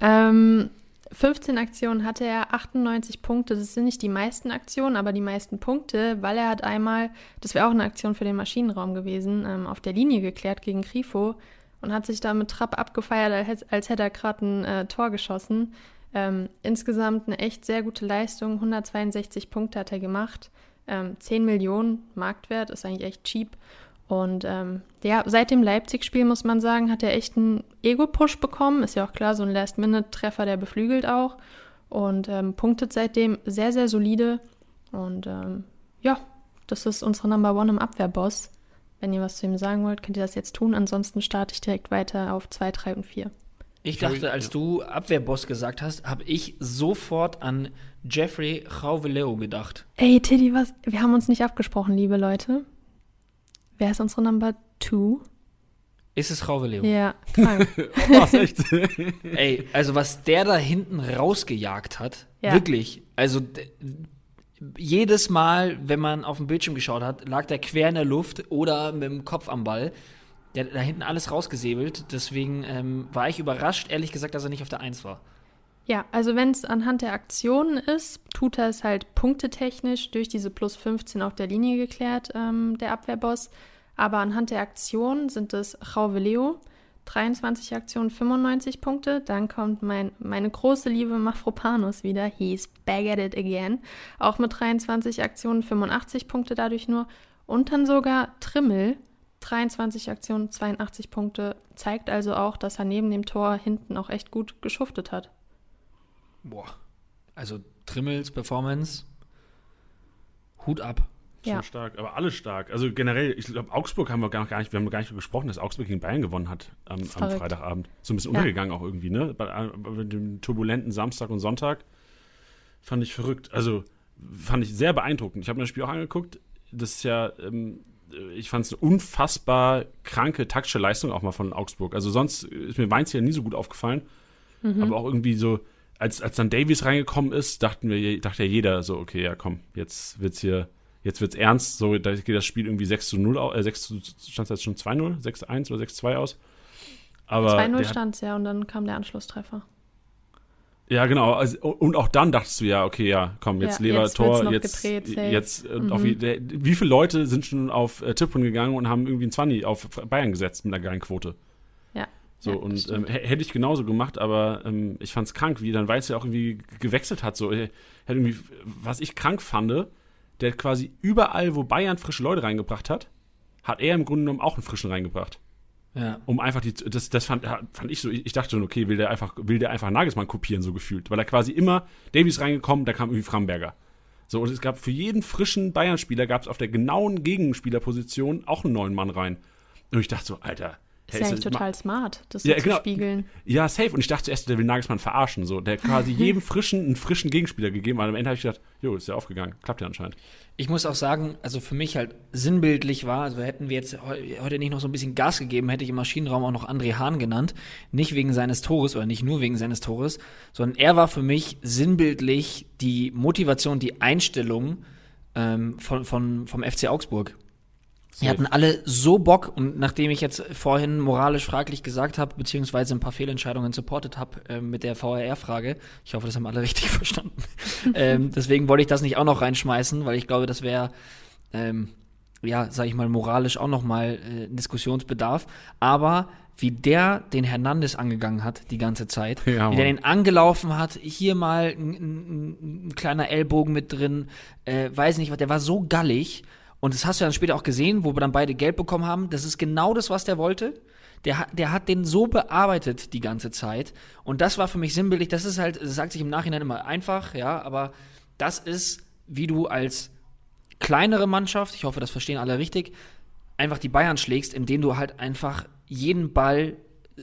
C: Ähm, 15 Aktionen hatte er, 98 Punkte. Das sind nicht die meisten Aktionen, aber die meisten Punkte, weil er hat einmal, das wäre auch eine Aktion für den Maschinenraum gewesen, ähm, auf der Linie geklärt gegen Grifo und hat sich da mit Trapp abgefeiert, als, als hätte er gerade ein äh, Tor geschossen. Ähm, insgesamt eine echt sehr gute Leistung. 162 Punkte hat er gemacht. Ähm, 10 Millionen Marktwert ist eigentlich echt cheap. Und ähm, ja, seit dem Leipzig-Spiel muss man sagen, hat er echt einen Ego-Push bekommen. Ist ja auch klar, so ein Last-Minute-Treffer, der beflügelt auch. Und ähm, punktet seitdem sehr, sehr solide. Und ähm, ja, das ist unsere Number One im Abwehrboss. Wenn ihr was zu ihm sagen wollt, könnt ihr das jetzt tun. Ansonsten starte ich direkt weiter auf 2, 3 und 4.
B: Ich dachte, als du Abwehrboss gesagt hast, habe ich sofort an Jeffrey Rauveleo gedacht.
C: Ey, Tiddy, was? Wir haben uns nicht abgesprochen, liebe Leute. Wer ist unsere Number Two?
B: Ist es Rauveleo?
C: Ja, krank.
A: was, echt?
B: Ey, also was der da hinten rausgejagt hat, ja. wirklich, also jedes Mal, wenn man auf dem Bildschirm geschaut hat, lag der quer in der Luft oder mit dem Kopf am Ball. Der hat da hinten alles rausgesäbelt. Deswegen ähm, war ich überrascht, ehrlich gesagt, dass er nicht auf der Eins war.
C: Ja, also wenn es anhand der Aktionen ist, tut er es halt punktetechnisch durch diese plus 15 auf der Linie geklärt, ähm, der Abwehrboss. Aber anhand der Aktionen sind es Rauveleo, 23 Aktionen, 95 Punkte. Dann kommt mein, meine große Liebe Mafropanus wieder. He's back at it again. Auch mit 23 Aktionen, 85 Punkte dadurch nur. Und dann sogar Trimmel, 23 Aktionen, 82 Punkte. Zeigt also auch, dass er neben dem Tor hinten auch echt gut geschuftet hat
B: boah, also Trimmels Performance, Hut ab.
C: Ja.
A: Schon stark, aber alle stark. Also generell, ich glaube, Augsburg haben wir gar, nicht, wir haben gar nicht gesprochen, dass Augsburg gegen Bayern gewonnen hat am, am. Freitagabend. So ein bisschen
C: Ja.
A: untergegangen auch irgendwie, ne? Bei, bei dem turbulenten Samstag und Sonntag fand ich verrückt. Also fand ich sehr beeindruckend. Ich habe mir das Spiel auch angeguckt. Das ist ja, ähm, ich fand es eine unfassbar kranke taktische Leistung auch mal von Augsburg. Also sonst ist mir Mainz ja nie so gut aufgefallen.
C: Mhm.
A: Aber auch irgendwie so, als, als dann Davies reingekommen ist, dachten wir, dachte ja jeder so, okay, ja komm, jetzt wird's hier, jetzt wird's ernst. So, da geht das Spiel irgendwie 6 zu 0, au- äh, 6 zu, stand jetzt schon 2-0, 6-1 oder 6-2 aus. Aber
C: 2-0
A: der hat-
C: stand es ja und dann kam der Anschlusstreffer.
A: Ja, genau. Also, und auch dann dachtest du ja, okay, ja, komm, jetzt
C: Ja,
A: Leber,
C: jetzt
A: jetzt,
C: gedreht,
A: jetzt, äh,
C: Mhm.
A: auf, wie, der, wie viele Leute sind schon auf äh, Tippun gegangen und haben irgendwie ein 20 auf Bayern gesetzt mit einer geilen Quote?
C: Ja.
A: So,
C: Ja,
A: und ähm, hätte ich genauso gemacht, aber ähm, ich fand's krank, wie dann Weiß ja auch irgendwie gewechselt hat. So, hat irgendwie, was ich krank fand, der hat quasi überall, wo Bayern frische Leute reingebracht hat, hat er im Grunde genommen auch einen frischen reingebracht.
B: Ja.
A: Um einfach die, das, das fand, fand ich so, ich dachte schon, okay, will der einfach, will der einfach Nagelsmann kopieren, so gefühlt. Weil er quasi immer, Davies reingekommen, da kam irgendwie Framberger. So, und es gab für jeden frischen Bayern-Spieler gab es auf der genauen Gegenspielerposition auch einen neuen Mann rein. Und ich dachte so, Alter,
C: Ist
A: hey,
C: ja
A: ist
C: eigentlich
A: das-
C: total smart, das so
A: Ja,
C: zu
A: genau.
C: spiegeln.
A: ja, safe. Und ich dachte zuerst, der will Nagelsmann verarschen. So, der hat quasi jedem frischen, einen frischen Gegenspieler gegeben. Aber am Ende habe ich gedacht, jo, ist ja aufgegangen. Klappt ja anscheinend.
B: Ich muss auch sagen, also für mich halt sinnbildlich war, also hätten wir jetzt heu heute nicht noch so ein bisschen Gas gegeben, hätte ich im Maschinenraum auch noch André Hahn genannt. Nicht wegen seines Tores oder nicht nur wegen seines Tores, sondern er war für mich sinnbildlich die Motivation, die Einstellung ähm, von, von, vom FC Augsburg. Die
A: Safe.
B: hatten alle so Bock und nachdem ich jetzt vorhin moralisch fraglich gesagt habe, beziehungsweise ein paar Fehlentscheidungen supportet habe äh, mit der VRR-Frage, ich hoffe, das haben alle richtig verstanden. ähm, deswegen wollte ich das nicht auch noch reinschmeißen, weil ich glaube, das wäre, ähm, ja, sag ich mal, moralisch auch nochmal äh, Diskussionsbedarf. Aber wie der den Hernandez angegangen hat die ganze Zeit,
A: Ja,
B: wie der den angelaufen hat, hier mal ein, ein, ein kleiner Ellbogen mit drin, äh, weiß nicht was, der war so gallig. Und das hast du dann später auch gesehen, wo wir dann beide Geld bekommen haben. Das ist genau das, was der wollte. Der, hat- der hat den so bearbeitet die ganze Zeit. Und das war für mich sinnbildlich. Das ist halt, das sagt sich im Nachhinein immer einfach, ja, aber das ist, wie du als kleinere Mannschaft, ich hoffe, das verstehen alle richtig, einfach die Bayern schlägst, indem du halt einfach jeden Ball,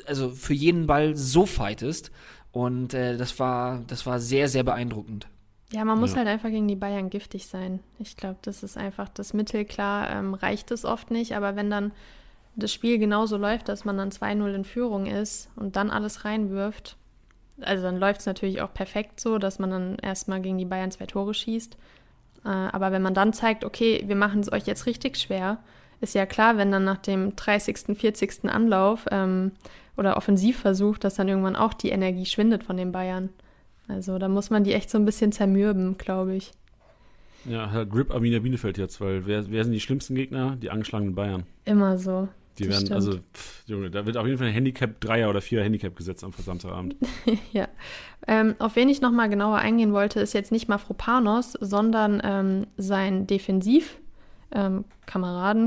B: also für jeden Ball so fightest. Und äh, das war, das war sehr, sehr beeindruckend.
C: Ja, man muss
A: Ja.
C: halt einfach gegen die Bayern giftig sein. Ich glaube, das ist einfach das Mittel. Klar ähm, reicht es oft nicht, aber wenn dann das Spiel genauso läuft, dass man dann 2-0 in Führung ist und dann alles reinwirft, also dann läuft es natürlich auch perfekt so, dass man dann erstmal gegen die Bayern zwei Tore schießt. Äh, aber wenn man dann zeigt, okay, wir machen es euch jetzt richtig schwer, ist ja klar, wenn dann nach dem 30., 40. Anlauf ähm, oder Offensivversuch, dass dann irgendwann auch die Energie schwindet von den Bayern. Also da muss man die echt so ein bisschen zermürben, glaube ich.
A: Ja, halt Grip Arminia Bielefeld jetzt, weil wer, wer sind die schlimmsten Gegner? Die angeschlagenen Bayern.
C: Immer so.
A: Die werden,
C: stimmt.
A: also, pff, Junge, da wird auf jeden Fall ein Handicap, Dreier oder Vierer Handicap gesetzt am Samstagabend.
C: ja. Ähm, auf wen ich nochmal genauer eingehen wollte, ist jetzt nicht Mafropanos, sondern ähm, sein Defensiv, ähm,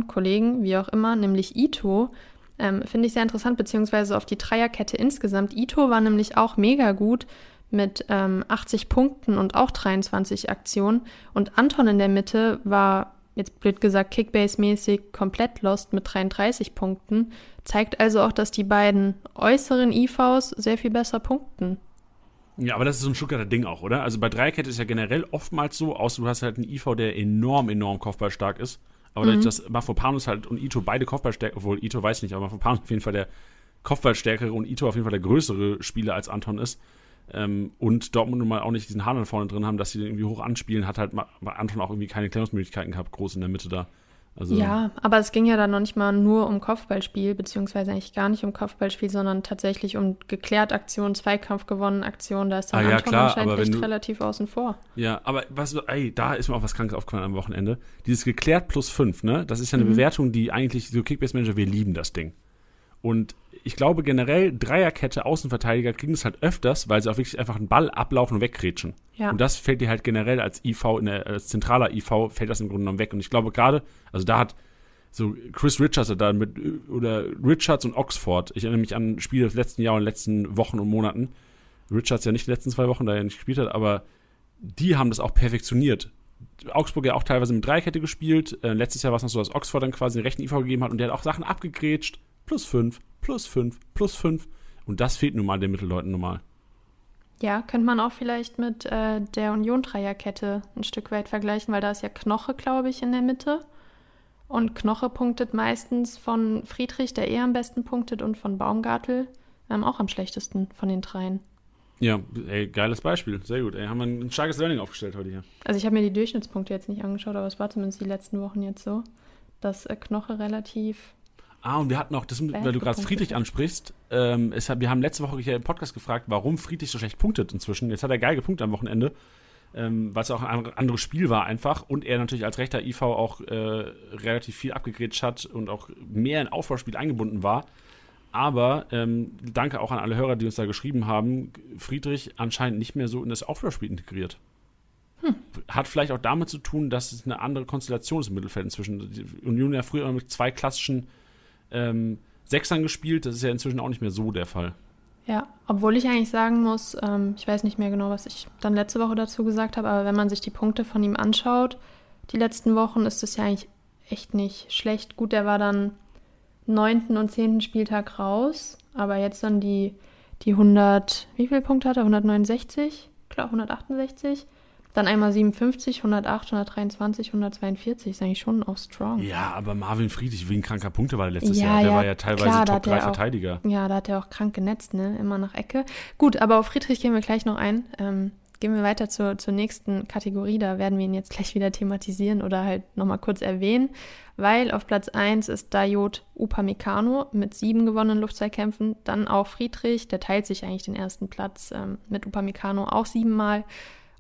C: Kollegen, wie auch immer, nämlich Ito. Ähm, Finde ich sehr interessant, beziehungsweise auf die Dreierkette insgesamt. Ito war nämlich auch mega gut mit ähm, 80 Punkten und auch 23 Aktionen. Und Anton in der Mitte war, jetzt blöd gesagt, Kickbase-mäßig komplett lost mit 33 Punkten. Zeigt also auch, dass die beiden äußeren IVs sehr viel besser punkten.
A: Ja, aber das ist so ein Stuttgarter Ding auch, oder? Also bei Dreierkette ist ja generell oftmals so, außer du hast halt einen IV, der enorm, enorm kopfballstark ist. Aber
C: Mhm.
A: dadurch, dass Mafropanus halt und Ito beide Kopfballstärke, obwohl Ito weiß nicht, aber Mafropanus auf jeden Fall der Kopfballstärkere und Ito auf jeden Fall der größere Spieler als Anton ist. Ähm, und Dortmund nun mal auch nicht diesen Hahn vorne drin haben, dass sie den irgendwie hoch anspielen, hat halt Ma- Anton auch irgendwie keine Klärungsmöglichkeiten gehabt, groß in der Mitte da. Also,
C: Ja, aber es ging ja dann noch nicht mal nur um Kopfballspiel, beziehungsweise eigentlich gar nicht um Kopfballspiel, sondern tatsächlich um geklärt Aktionen, Zweikampf gewonnen Aktionen. Da ist dann
A: Ah ja,
C: Anton
A: klar,
C: anscheinend echt
A: du-
C: relativ außen vor.
A: Ja, aber was, ey, da ist mir auch was Krankes aufgefallen am Wochenende. Dieses geklärt plus fünf, ne? Das ist ja eine
C: Mhm.
A: Bewertung, die eigentlich, so Kickbase Manager, wir lieben das Ding. Und ich glaube generell, Dreierkette Außenverteidiger kriegen es halt öfters, weil sie auch wirklich einfach einen Ball ablaufen und wegrätschen.
C: Ja.
A: Und das fällt dir halt generell als IV, in der, als zentraler IV, fällt das im Grunde genommen weg. Und ich glaube gerade, also da hat so Chris Richards da mit, oder Richards und Oxford, ich erinnere mich an Spiele des letzten Jahr und letzten Wochen und Monaten. Richards ja nicht die letzten zwei Wochen, da er nicht gespielt hat, aber die haben das auch perfektioniert. Augsburg ja auch teilweise mit Dreikette gespielt. Äh, letztes Jahr war es noch so, dass Oxford dann quasi den rechten IV gegeben hat und der hat auch Sachen abgegrätscht. Plus 5, plus 5, plus 5. Und das fehlt nun mal den Mittelleuten normal.
C: Ja, könnte man auch vielleicht mit äh, der Union-Dreierkette ein Stück weit vergleichen, weil da ist ja Knoche, glaube ich, in der Mitte. Und Knoche punktet meistens von Friedrich, der eher am besten punktet, und von Baumgartel ähm, auch am schlechtesten von den dreien.
A: Ja, ey, geiles Beispiel. Sehr gut. Ey, haben wir ein starkes Learning aufgestellt heute hier.
C: Also ich habe mir die Durchschnittspunkte jetzt nicht angeschaut, aber es war zumindest die letzten Wochen jetzt so, dass äh, Knoche relativ
A: Ah, und wir hatten auch, das, weil du gerade Friedrich ansprichst, ähm, es, wir haben letzte Woche hier im Podcast gefragt, warum Friedrich so schlecht punktet inzwischen. Jetzt hat er geil gepunktet am Wochenende, ähm, weil es auch ein anderes Spiel war einfach und er natürlich als rechter IV auch äh, relativ viel abgegrätscht hat und auch mehr in Aufbauspiel eingebunden war. Aber ähm, danke auch an alle Hörer, die uns da geschrieben haben, Friedrich anscheinend nicht mehr so in das Aufbauspiel integriert. Hm. Hat vielleicht auch damit zu tun, dass es eine andere Konstellation ist im Mittelfeld inzwischen. Die Union ja früher mit zwei klassischen ähm, Sechsern gespielt. Das ist ja inzwischen auch nicht mehr so der Fall.
C: Ja, obwohl ich eigentlich sagen muss, ähm, ich weiß nicht mehr genau, was ich dann letzte Woche dazu gesagt habe, aber wenn man sich die Punkte von ihm anschaut, die letzten Wochen, ist das ja eigentlich echt nicht schlecht. Gut, der war dann neunten und zehnten Spieltag raus, aber jetzt dann die, die 100, wie viele Punkte hat er? 169? Klar, 168. Dann einmal 57, 108, 123, 142. Ist eigentlich schon auch strong.
A: Ja, aber Marvin Friedrich wegen kranker Punkte war der letztes ja, Jahr. Der ja, war ja teilweise klar, Top 3 Verteidiger.
C: ja, da hat er auch krank genetzt, ne? Immer nach Ecke. Gut, aber auf Friedrich gehen wir gleich noch ein. Ähm, gehen wir weiter zur, zur nächsten Kategorie. Da werden wir ihn jetzt gleich wieder thematisieren oder halt nochmal kurz erwähnen. Weil auf Platz 1 ist Dayot Upamecano mit sieben gewonnenen Luftzweikämpfen. Dann auch Friedrich, der teilt sich eigentlich den ersten Platz ähm, mit Upamecano auch siebenmal.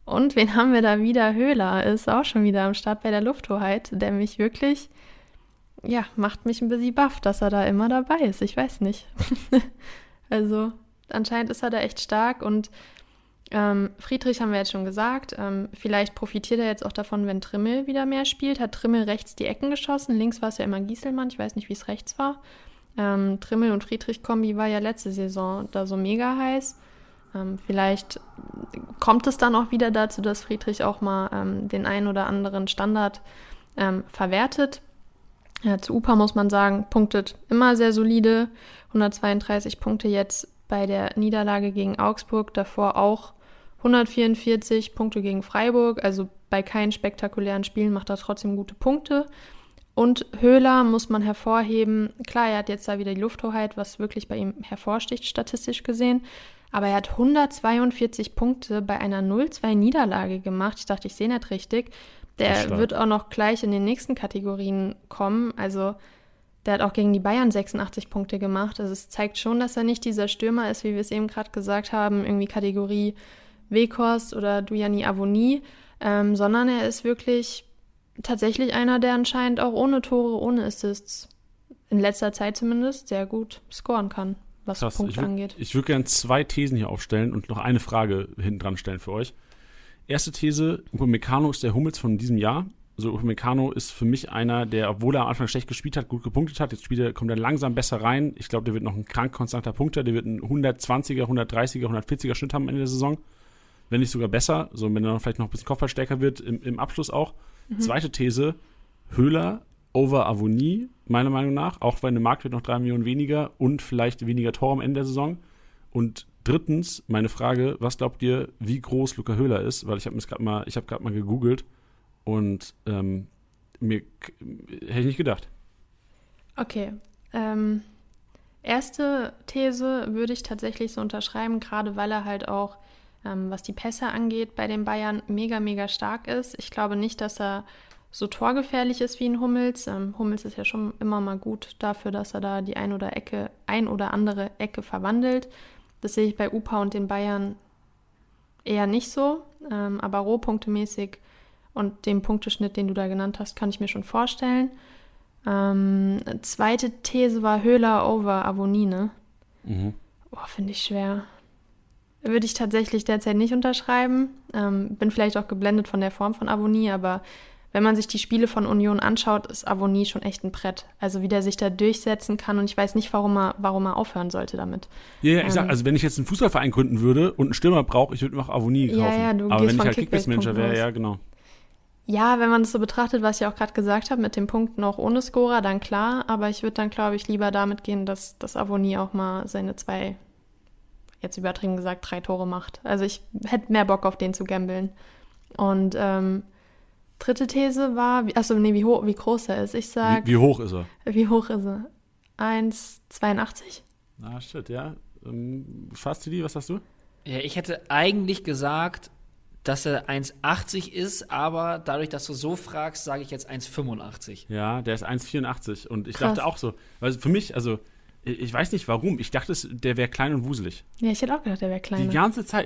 C: Und wen haben wir da wieder? Höhler ist auch schon wieder am Start bei der Lufthoheit, der mich wirklich, ja, macht mich ein bisschen baff, dass er da immer dabei ist. Ich weiß nicht. also anscheinend ist er da echt stark und ähm, Friedrich haben wir jetzt schon gesagt. Ähm, vielleicht profitiert er jetzt auch davon, wenn Trimmel wieder mehr spielt. Hat Trimmel rechts die Ecken geschossen. Links war es ja immer Gieselmann. Ich weiß nicht, wie es rechts war. Ähm, Trimmel und Friedrich-Kombi war ja letzte Saison da so mega heiß. Ähm, vielleicht kommt es dann auch wieder dazu, dass Friedrich auch mal ähm, den einen oder anderen Standard ähm, verwertet. Ja, zu UPA muss man sagen, punktet immer sehr solide. 132 Punkte jetzt bei der Niederlage gegen Augsburg, davor auch 144 Punkte gegen Freiburg. Also bei keinen spektakulären Spielen macht er trotzdem gute Punkte. Und Höhler muss man hervorheben. Klar, er hat jetzt da wieder die Lufthoheit, was wirklich bei ihm hervorsticht, statistisch gesehen. Aber er hat 142 Punkte bei einer 0-2-Niederlage gemacht. Ich dachte, ich sehe nicht richtig. Der wird auch noch gleich in den nächsten Kategorien kommen. Also der hat auch gegen die Bayern 86 Punkte gemacht. Also es zeigt schon, dass er nicht dieser Stürmer ist, wie wir es eben gerade gesagt haben, irgendwie Kategorie Weghorst oder Dujani Avoni, ähm, sondern er ist wirklich tatsächlich einer, der anscheinend auch ohne Tore, ohne Assists, in letzter Zeit zumindest, sehr gut scoren kann was Krass. Punkte
A: ich
C: angeht.
A: Ich würde gerne zwei Thesen hier aufstellen und noch eine Frage hinten dran stellen für euch. Erste These, Upamecano ist der Hummels von diesem Jahr. Also Upamecano ist für mich einer, der, obwohl er am Anfang schlecht gespielt hat, gut gepunktet hat, jetzt spielt er, kommt er langsam besser rein. Ich glaube, der wird noch ein krank konstanter Punkter, der wird einen 120er, 130er, 140er Schnitt haben am Ende der Saison. Wenn nicht sogar besser, so wenn er vielleicht noch ein bisschen Kopfballstärker wird, im, im Abschluss auch. Mhm. Zweite These, Höhler over Avonie, meiner Meinung nach, auch weil der Marktwert noch drei Millionen weniger und vielleicht weniger Tor amEnde der Saison. Und drittens, meine Frage, was glaubt ihr, wie groß Luca Höhler ist? Weil ich habe gerade mal, ich habe gerade mal gegoogelt und ähm, mir hätte ich nicht gedacht.
C: Okay. Ähm, erste These würde ich tatsächlich so unterschreiben, gerade weil er halt auch, ähm, was die Pässe angeht, bei den Bayern mega, mega stark ist. Ich glaube nicht, dass er so torgefährlich ist wie ein Hummels. Ähm, Hummels ist ja schon immer mal gut dafür, dass er da die ein oder, Ecke, ein oder andere Ecke verwandelt. Das sehe ich bei UPA und den Bayern eher nicht so. Ähm, aber rohpunktemäßig und dem Punkteschnitt, den du da genannt hast, kann ich mir schon vorstellen. Ähm, zweite These war Höhler over Avonine. Mhm. Oh, finde ich schwer. Würde ich tatsächlich derzeit nicht unterschreiben. Ähm, bin vielleicht auch geblendet von der Form von Avonie, aber wenn man sich die Spiele von Union anschaut, ist Avonie schon echt ein Brett. Also wie der sich da durchsetzen kann und ich weiß nicht, warum er, warum er aufhören sollte damit.
A: Ja, ja ich ähm, sag, also wenn ich jetzt einen Fußballverein gründen würde und einen Stürmer brauche, ich würde noch Avonie kaufen. Ja, ja, du Aber wenn ich halt Kickbase-Manager wäre, ja, genau.
C: Ja, wenn man es so betrachtet, was ich auch gerade gesagt habe, mit dem Punkt noch ohne Scorer, dann klar. Aber ich würde dann, glaube ich, lieber damit gehen, dass, dass Avonie auch mal seine zwei, jetzt übertrieben gesagt, drei Tore macht. Also ich hätte mehr Bock auf den zu gambeln. Und ähm, dritte These war, achso, nee, wie, hoch, wie groß er ist. Ich sag.
A: Wie, wie hoch ist er?
C: Wie hoch ist er? 1,82?
A: Ah, shit, ja. Ähm, Fasti, was hast du?
B: Ja, ich hätte eigentlich gesagt, dass er 1,80 ist, aber dadurch, dass du so fragst, sage ich jetzt 1,85.
A: Ja, der ist 1,84 und ich
C: Krass.
A: dachte auch so, weil für mich, also ich weiß nicht warum, ich dachte, der wäre klein und wuselig.
C: Ja, ich hätte auch gedacht, der wäre
A: Die
C: kleiner.
A: ganze Zeit,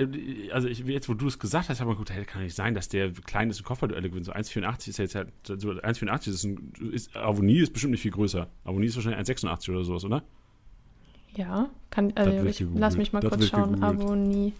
A: also ich, jetzt wo du es gesagt hast, habe ich mir gedacht, hey, kann nicht sein, dass der klein ist und Kopfballduelle gewinnt. So 1,84 ist ja jetzt halt, so 1,84 ist, ein, ist Avonie ist bestimmt nicht viel größer. Avonie ist wahrscheinlich 1,86 oder sowas, oder?
C: Ja, kann, also ich, lass mich mal
A: Das
C: kurz schauen. Avonie.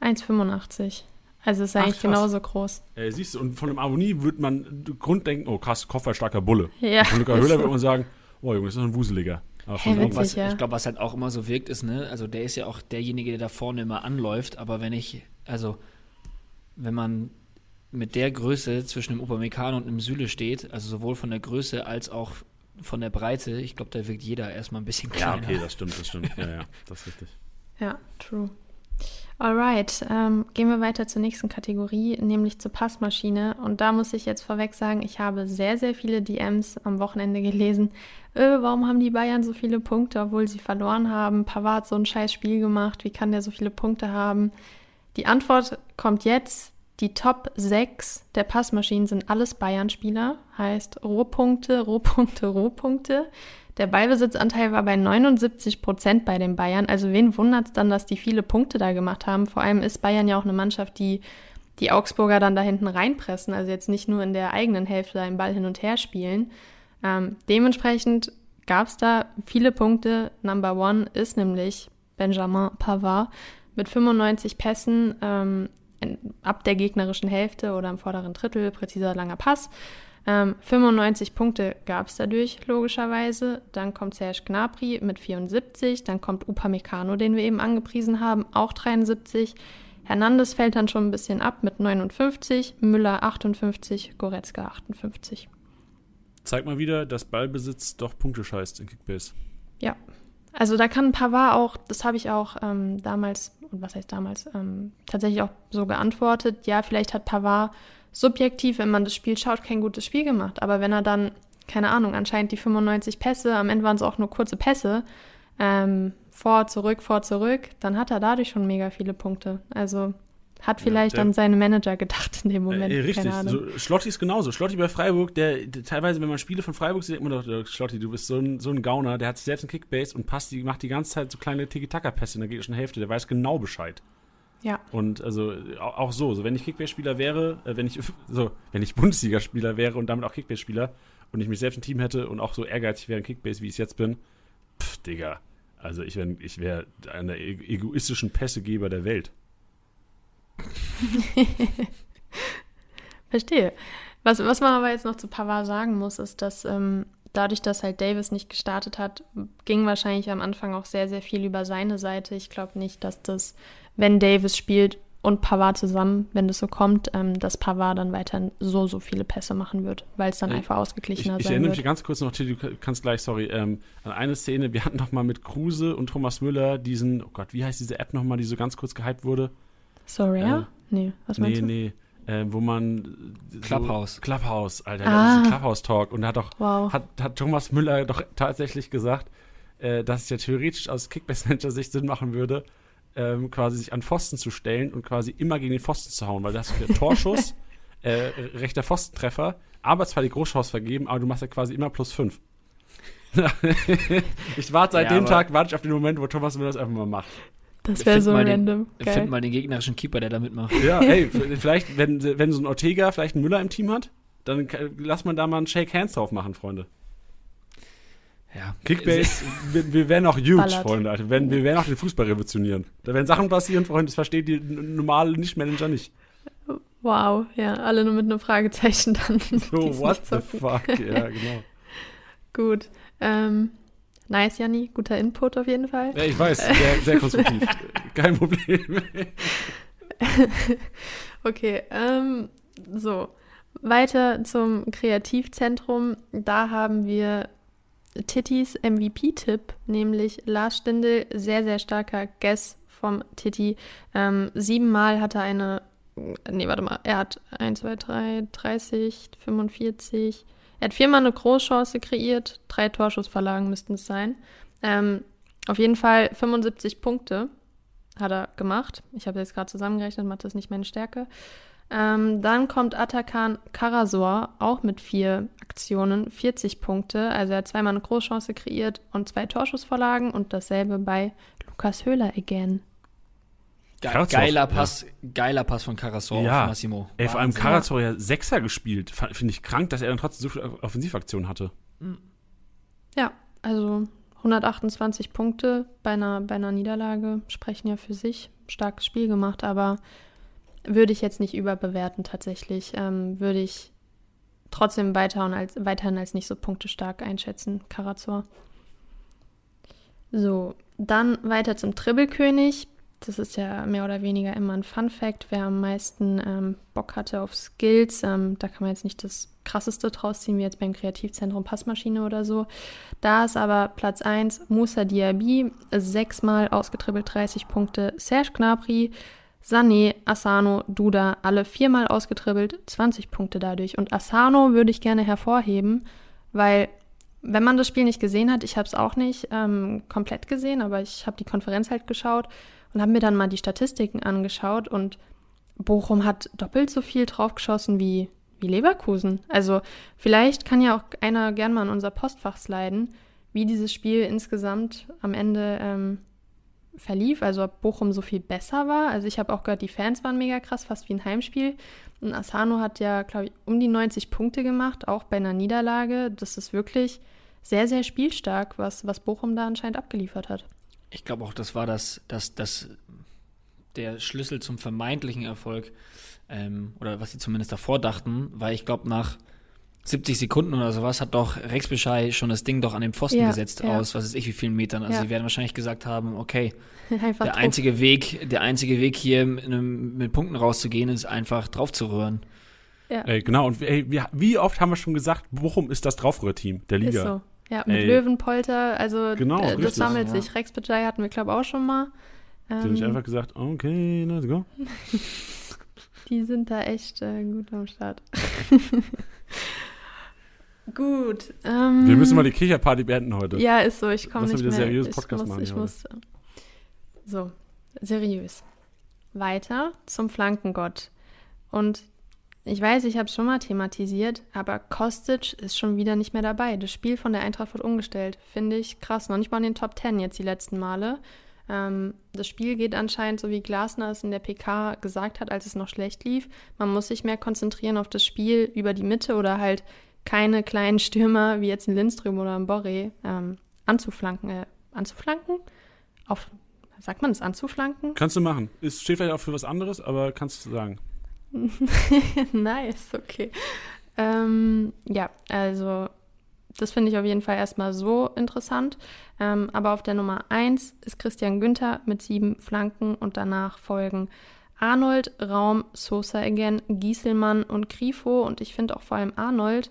C: 1,85. Also ist
A: Ach,
C: eigentlich
A: krass.
C: genauso groß.
A: Äh, siehst du, und von einem Avonie würde man grunddenken, oh krass, Kopfballstarker Bulle.
C: Ja.
A: Von Luca
C: ist
A: Höhler würde man sagen, oh Junge, ist das ein Wuseliger. Aber von
C: Hä,
A: Avonie-
C: witzig.
B: Was,
C: ja.
B: Ich glaube, was halt auch immer so wirkt, ist, ne, also der ist ja auch derjenige, der da vorne immer anläuft, aber wenn ich, also, wenn man mit der Größe zwischen dem Upamecano und dem Süle steht, also sowohl von der Größe als auch von der Breite, ich glaube, da wirkt jeder erstmal ein bisschen
A: ja,
B: kleiner.
A: okay, das stimmt, das stimmt. Ja, ja, das ist richtig.
C: Ja, true. Alright, ähm, gehen wir weiter zur nächsten Kategorie, nämlich zur Passmaschine. Und da muss ich jetzt vorweg sagen, ich habe sehr, sehr viele DMs am Wochenende gelesen. Äh, warum haben die Bayern so viele Punkte, obwohl sie verloren haben? Pavard so ein scheiß Spiel gemacht. Wie kann der so viele Punkte haben? Die Antwort kommt jetzt. Die Top 6 der Passmaschinen sind alles Bayern-Spieler. Heißt Rohpunkte, Rohpunkte, Rohpunkte. Der Ballbesitzanteil war bei 79 Prozent bei den Bayern. Also wen wundert es dann, dass die viele Punkte da gemacht haben? Vor allem ist Bayern ja auch eine Mannschaft, die die Augsburger dann da hinten reinpressen. Also jetzt nicht nur in der eigenen Hälfte einen Ball hin und her spielen. Ähm, dementsprechend gab es da viele Punkte. Number one ist nämlich Benjamin Pavard mit 95 Pässen ähm, ab der gegnerischen Hälfte oder im vorderen Drittel, präziser langer Pass. Ähm, 95 Punkte gab es dadurch, logischerweise. Dann kommt Serge Gnabry mit 74. Dann kommt Upamecano, den wir eben angepriesen haben, auch 73. Hernandez fällt dann schon ein bisschen ab mit 59. Müller 58. Goretzka 58.
A: Zeig mal wieder, dass Ballbesitz doch Punkte scheißt in Kickbase.
C: Ja. Also da kann Pavard auch, das habe ich auch ähm, damals, und was heißt damals, ähm, tatsächlich auch so geantwortet, ja, vielleicht hat Pavard subjektiv, wenn man das Spiel schaut, kein gutes Spiel gemacht. Aber wenn er dann, keine Ahnung, anscheinend die 95 Pässe, am Ende waren es auch nur kurze Pässe, ähm, vor, zurück, vor, zurück, dann hat er dadurch schon mega viele Punkte. Also hat
A: Ja,
C: vielleicht
A: der-
C: an seine Manager gedacht in dem Moment.
A: Äh, richtig, so, Schlotti ist genauso. Schlotti bei Freiburg, der, der teilweise, wenn man Spiele von Freiburg sieht, denkt man doch, äh, Schlotti, du bist so ein, so ein Gauner, der hat sich selbst einen Kickbase und passt die, macht die ganze Zeit so kleine Tiki-Taka-Pässe in der gegnerischen Hälfte, der weiß genau Bescheid.
C: Ja.
A: Und also auch, auch so, so wenn ich Kickbase-Spieler wäre, äh, wenn ich so, wenn ich Bundesligaspieler wäre und damit auch Kickbase-Spieler und ich mich selbst ein Team hätte und auch so ehrgeizig wäre in Kickbase, wie ich es jetzt bin, pff, Digga. Also ich wäre ich wär einer e- egoistischen Pässegeber der Welt.
C: Verstehe. Was, was man aber jetzt noch zu Pavard sagen muss, ist, dass ähm, dadurch, dass halt Davis nicht gestartet hat, ging wahrscheinlich am Anfang auch sehr, sehr viel über seine Seite. Ich glaube nicht, dass das, wenn Davis spielt und Pavard zusammen, wenn das so kommt, ähm, dass Pavard dann weiterhin so, so viele Pässe machen wird, weil es dann
A: Äh,
C: einfach
A: Ich,
C: ausgeglichener
A: ich
C: sein
A: erinnere
C: wird.
A: mich ganz kurz noch, du kannst gleich, sorry, ähm, an eine Szene, wir hatten noch mal mit Kruse und Thomas Müller diesen, oh Gott, wie heißt diese App nochmal, die so ganz kurz gehypt wurde?
C: Sorry,
A: Äh,
C: ja? Nee, was
A: nee,
C: meinst du?
A: nee, äh, wo man so-
B: Clubhouse.
A: Clubhouse, Alter,
C: Ah.
A: diesen Clubhouse-Talk und da hat doch,
C: Wow.
A: hat, hat Thomas Müller doch tatsächlich gesagt, äh, dass es ja theoretisch aus Kickbase-Manager-Sicht Sinn machen würde, ähm, quasi sich an Pfosten zu stellen und quasi immer gegen den Pfosten zu hauen, weil da hast du ja Torschuss, äh, rechter Pfostentreffer, aber zwar die Großchance vergeben, aber du machst ja quasi immer plus fünf. ich warte seit
B: Ja,
A: dem Tag, warte ich auf den Moment, wo Thomas Müller das einfach mal macht.
C: Das wäre so
B: mal den-
C: random. Geil.
B: Find mal den gegnerischen Keeper, der da mitmacht.
A: Ja, ey, v- vielleicht, wenn, wenn so ein Ortega vielleicht einen Müller im Team hat, dann lass man da mal einen Shake Hands drauf machen, Freunde.
B: Ja.
A: Kickbase, wir, wir werden auch huge,
C: Ballert.
A: Freunde. Alter. Wir werden, wir werden auch den Fußball revolutionieren. Da werden Sachen passieren, Freunde, das versteht die normale Nicht-Manager nicht.
C: Wow, ja, alle nur mit einem Fragezeichen dann.
A: So, what the fuck? Ja, genau.
C: Gut. Ähm, nice, Janni. Guter Input auf jeden Fall.
A: Ja, ich weiß, sehr, sehr konstruktiv. Kein Problem.
C: okay, ähm, so. Weiter zum Kreativzentrum. Da haben wir Tittis MVP-Tipp, nämlich Lars Stindl, sehr, sehr starker Guess vom Titti. Ähm, siebenmal hat er eine, nee, warte mal, er hat 1, 2, 3, 30, 45, er hat viermal eine Großchance kreiert, drei Torschussverlagen müssten es sein. Ähm, auf jeden Fall 75 Punkte hat er gemacht. Ich habe jetzt gerade zusammengerechnet, Mathe ist nicht meine Stärke. Ähm, dann kommt Atakan Karasor, auch mit vier Aktionen, 40 Punkte. Also er hat zweimal eine Großchance kreiert und zwei Torschussvorlagen und dasselbe bei Lukas Höhler again.
B: Ge geiler Pass, ja. geiler Pass von Karasor
A: ja.
B: auf Massimo.
A: Ey, vor allem Karasor ja Sechser gespielt. Finde ich krank, dass er dann trotzdem so viele Offensivaktionen hatte.
C: Ja, also 128 Punkte bei einer, bei einer Niederlage sprechen ja für sich. Starkes Spiel gemacht, aber würde ich jetzt nicht überbewerten tatsächlich. Ähm, würde ich trotzdem weiter als, weiterhin als nicht so punktestark einschätzen, Karazor. So, dann weiter zum Tribbelkönig. Das ist ja mehr oder weniger immer ein Fun Fact, wer am meisten ähm, Bock hatte auf Skills. Ähm, da kann man jetzt nicht das krasseste draus ziehen, wie jetzt beim Kreativzentrum Passmaschine oder so. Da ist aber Platz 1 Musa Diaby, sechsmal ausgetribbelt, 30 Punkte. Serge Gnabry, Sané, Asano, Duda, alle viermal ausgetribbelt, 20 Punkte dadurch. Und Asano würde ich gerne hervorheben, weil wenn man das Spiel nicht gesehen hat, ich habe es auch nicht ähm, komplett gesehen, aber ich habe die Konferenz halt geschaut und habe mir dann mal die Statistiken angeschaut und Bochum hat doppelt so viel draufgeschossen wie, wie Leverkusen. Also vielleicht kann ja auch einer gern mal in unser Postfach sliden, wie dieses Spiel insgesamt am Ende ähm, verlief, also ob Bochum so viel besser war. Also ich habe auch gehört, die Fans waren mega krass, fast wie ein Heimspiel. Und Asano hat ja, glaube ich, um die 90 Punkte gemacht, auch bei einer Niederlage. Das ist wirklich sehr, sehr spielstark, was, was Bochum da anscheinend abgeliefert hat.
B: Ich glaube auch, das war das, das, das, der Schlüssel zum vermeintlichen Erfolg, ähm, oder was sie zumindest davor dachten, weil ich glaube, nach 70 Sekunden oder sowas hat doch Rex Bescheid schon das Ding doch an den Pfosten ja, gesetzt ja. aus, was weiß ich, wie vielen Metern. Also ja. sie werden wahrscheinlich gesagt haben, okay, einfach der drauf. einzige Weg, der einzige Weg hier mit, mit, Punkten rauszugehen, ist einfach drauf zu rühren.
A: Ja. Ey, genau, und ey, wie, wie, oft haben wir schon gesagt, Bochum ist das Draufrührteam der Liga. Ist so.
C: Ja, mit Ey. Löwenpolter, also genau, äh, das sammelt ja. sich. Rex Bajai hatten wir, glaube ich, auch schon mal.
A: Ähm, die haben ich einfach gesagt, okay, let's go.
C: die sind da echt äh, gut am Start. gut. Ähm,
A: wir müssen mal die Kicherparty beenden heute.
C: Ja, ist so, ich komme nicht
A: wieder
C: mehr.
A: seriös Podcast
C: ich muss,
A: machen.
C: Ich muss, so, seriös. Weiter zum Flankengott. Und ich weiß, ich habe es schon mal thematisiert, aber Kostic ist schon wieder nicht mehr dabei. Das Spiel von der Eintracht wird umgestellt. Finde ich krass. Noch nicht mal in den Top Ten jetzt die letzten Male. Ähm, das Spiel geht anscheinend, so wie Glasner es in der PK gesagt hat, als es noch schlecht lief. Man muss sich mehr konzentrieren auf das Spiel über die Mitte oder halt keine kleinen Stürmer wie jetzt ein Lindström oder ein Boré ähm, anzuflanken. Äh, anzuflanken? Auf, sagt man das anzuflanken?
A: Kannst du machen. Es steht vielleicht auch für was anderes, aber kannst du sagen.
C: nice, okay. Ähm, ja, also das finde ich auf jeden Fall erstmal so interessant. Ähm, aber auf der Nummer 1 ist Christian Günther mit sieben Flanken und danach folgen Arnold, Raum, Sosa again, Gieselmann und Grifo. Und ich finde auch vor allem Arnold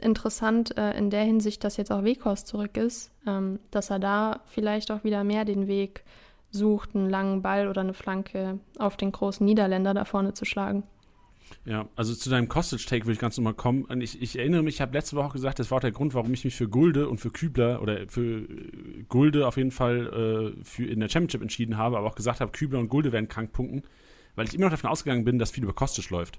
C: interessant äh, in der Hinsicht, dass jetzt auch Weghorst zurück ist, ähm, dass er da vielleicht auch wieder mehr den Weg sucht, einen langen Ball oder eine Flanke auf den großen Niederländer da vorne zu schlagen.
A: Ja, also zu deinem Costage-Take würde ich ganz normal kommen. Und ich, ich erinnere mich, ich habe letzte Woche auch gesagt, das war auch der Grund, warum ich mich für Gulde und für Kübler oder für äh, Gulde auf jeden Fall äh, für in der Championship entschieden habe, aber auch gesagt habe, Kübler und Gulde werden krank punkten, weil ich immer noch davon ausgegangen bin, dass viel über Costage läuft.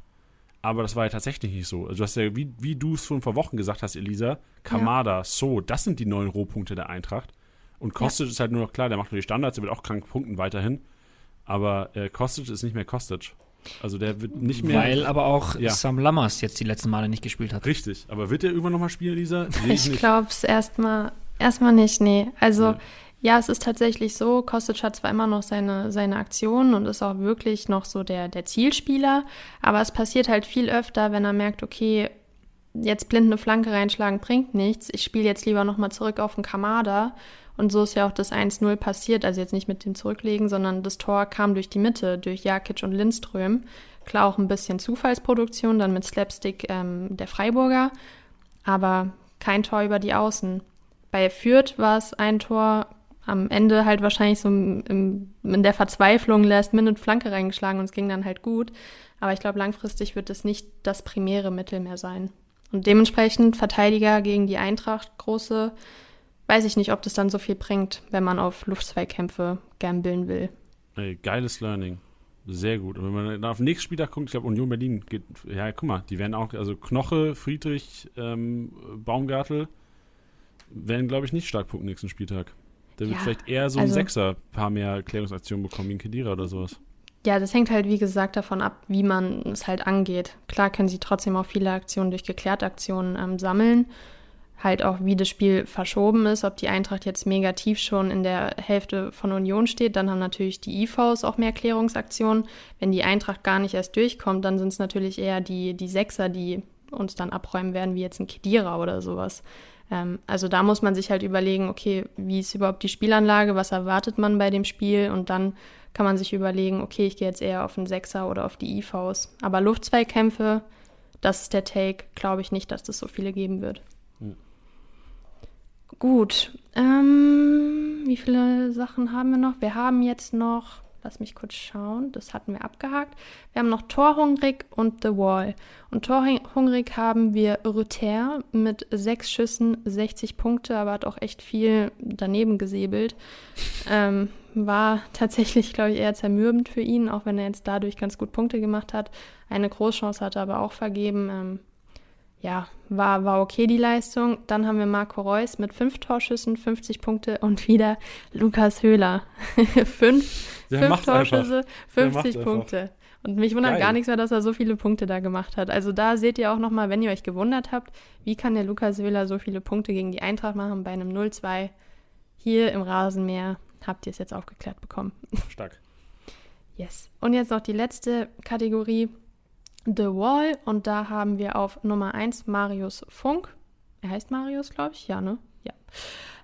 A: Aber das war ja tatsächlich nicht so. Also du hast ja, wie, wie du es schon vor Wochen gesagt hast, Elisa, Kamada, ja. So, das sind die neuen Rohpunkte der Eintracht. Und Kostic ja. ist halt nur noch klar, der macht nur die Standards, der wird auch krank punkten weiterhin. Aber äh, Kostic ist nicht mehr Kostic. Also der wird nicht mehr.
B: Weil aber auch ja. Sam Lammers jetzt die letzten Male nicht gespielt hat.
A: Richtig. Aber wird der irgendwann nochmal spielen, Lisa?
C: Ich, ich glaube es erstmal erstmal nicht, nee. Also ja. Ja. es ist tatsächlich so, Kostic hat zwar immer noch seine, seine Aktionen und ist auch wirklich noch so der, der Zielspieler, aber es passiert halt viel öfter, wenn er merkt, okay, jetzt blind eine Flanke reinschlagen bringt nichts. Ich spiele jetzt lieber nochmal zurück auf den Kamada. Und so ist ja auch das 1-0 passiert. Also jetzt nicht mit dem Zurücklegen, sondern das Tor kam durch die Mitte, durch Jakic und Lindström. Klar auch ein bisschen Zufallsproduktion, dann mit Slapstick ähm, der Freiburger. Aber kein Tor über die Außen. Bei Fürth war es ein Tor, am Ende halt wahrscheinlich so im, in der Verzweiflung Last-Minute-Flanke reingeschlagen und es ging dann halt gut. Aber ich glaube, langfristig wird es nicht das primäre Mittel mehr sein. Und dementsprechend Verteidiger gegen die Eintracht große, weiß ich nicht, ob das dann so viel bringt, wenn man auf Luftzweikämpfe gambeln will.
A: Ey, geiles Learning. Sehr gut. Und wenn man auf den nächsten Spieltag guckt, ich glaube, Union Berlin geht, ja, guck mal, die werden auch, also Knoche, Friedrich, ähm, Baumgartel werden, glaube ich, nicht stark punkten nächsten Spieltag. Der wird
C: Ja,
A: vielleicht eher so ein
C: also-
A: Sechser paar mehr Klärungsaktionen bekommen wie ein Kedira oder sowas.
C: Ja, das hängt halt, wie gesagt, davon ab, wie man es halt angeht. Klar können sie trotzdem auch viele Aktionen durch geklärte Aktionen ähm, sammeln. Halt auch, wie das Spiel verschoben ist, ob die Eintracht jetzt mega tief schon in der Hälfte von Union steht, dann haben natürlich die IVs auch mehr Klärungsaktionen. Wenn die Eintracht gar nicht erst durchkommt, dann sind es natürlich eher die, die Sechser, die uns dann abräumen werden, wie jetzt ein Kedira oder sowas. Ähm, also da muss man sich halt überlegen, okay, wie ist überhaupt die Spielanlage, was erwartet man bei dem Spiel und dann kann man sich überlegen, okay, ich gehe jetzt eher auf einen Sechser oder auf die IVs. Aber Luftzweikämpfe, das ist der Take, glaube ich nicht, dass das so viele geben wird.
A: Hm.
C: Gut, ähm, wie viele Sachen haben wir noch? Wir haben jetzt noch, lass mich kurz schauen, das hatten wir abgehakt. Wir haben noch Torhungrig und The Wall. Und Torhungrig haben wir Rüther mit sechs Schüssen, 60 Punkte, aber hat auch echt viel daneben gesäbelt. Ähm, war tatsächlich, glaube ich, eher zermürbend für ihn, auch wenn er jetzt dadurch ganz gut Punkte gemacht hat. Eine Großchance hat er aber auch vergeben. Ähm, ja, war, war okay die Leistung. Dann haben wir Marco Reus mit fünf Torschüssen, 50 Punkte und wieder Lukas Höhler. fünf
A: Der
C: fünf
A: einfach.
C: Torschüsse,
A: macht
C: 50
A: einfach.
C: Punkte. Und mich wundert
A: Geil.
C: gar nichts mehr, dass er so viele Punkte da gemacht hat. Also da seht ihr auch nochmal, wenn ihr euch gewundert habt, wie kann der Lukas Höhler so viele Punkte gegen die Eintracht machen bei einem 0-2 hier im Rasenmäher. Habt ihr es jetzt aufgeklärt bekommen.
A: Stark.
C: Yes. Und jetzt noch die letzte Kategorie, The Wall. Und da haben wir auf Nummer 1 Marius Funk. Er heißt Marius, glaube ich. Ja, ne? Ja.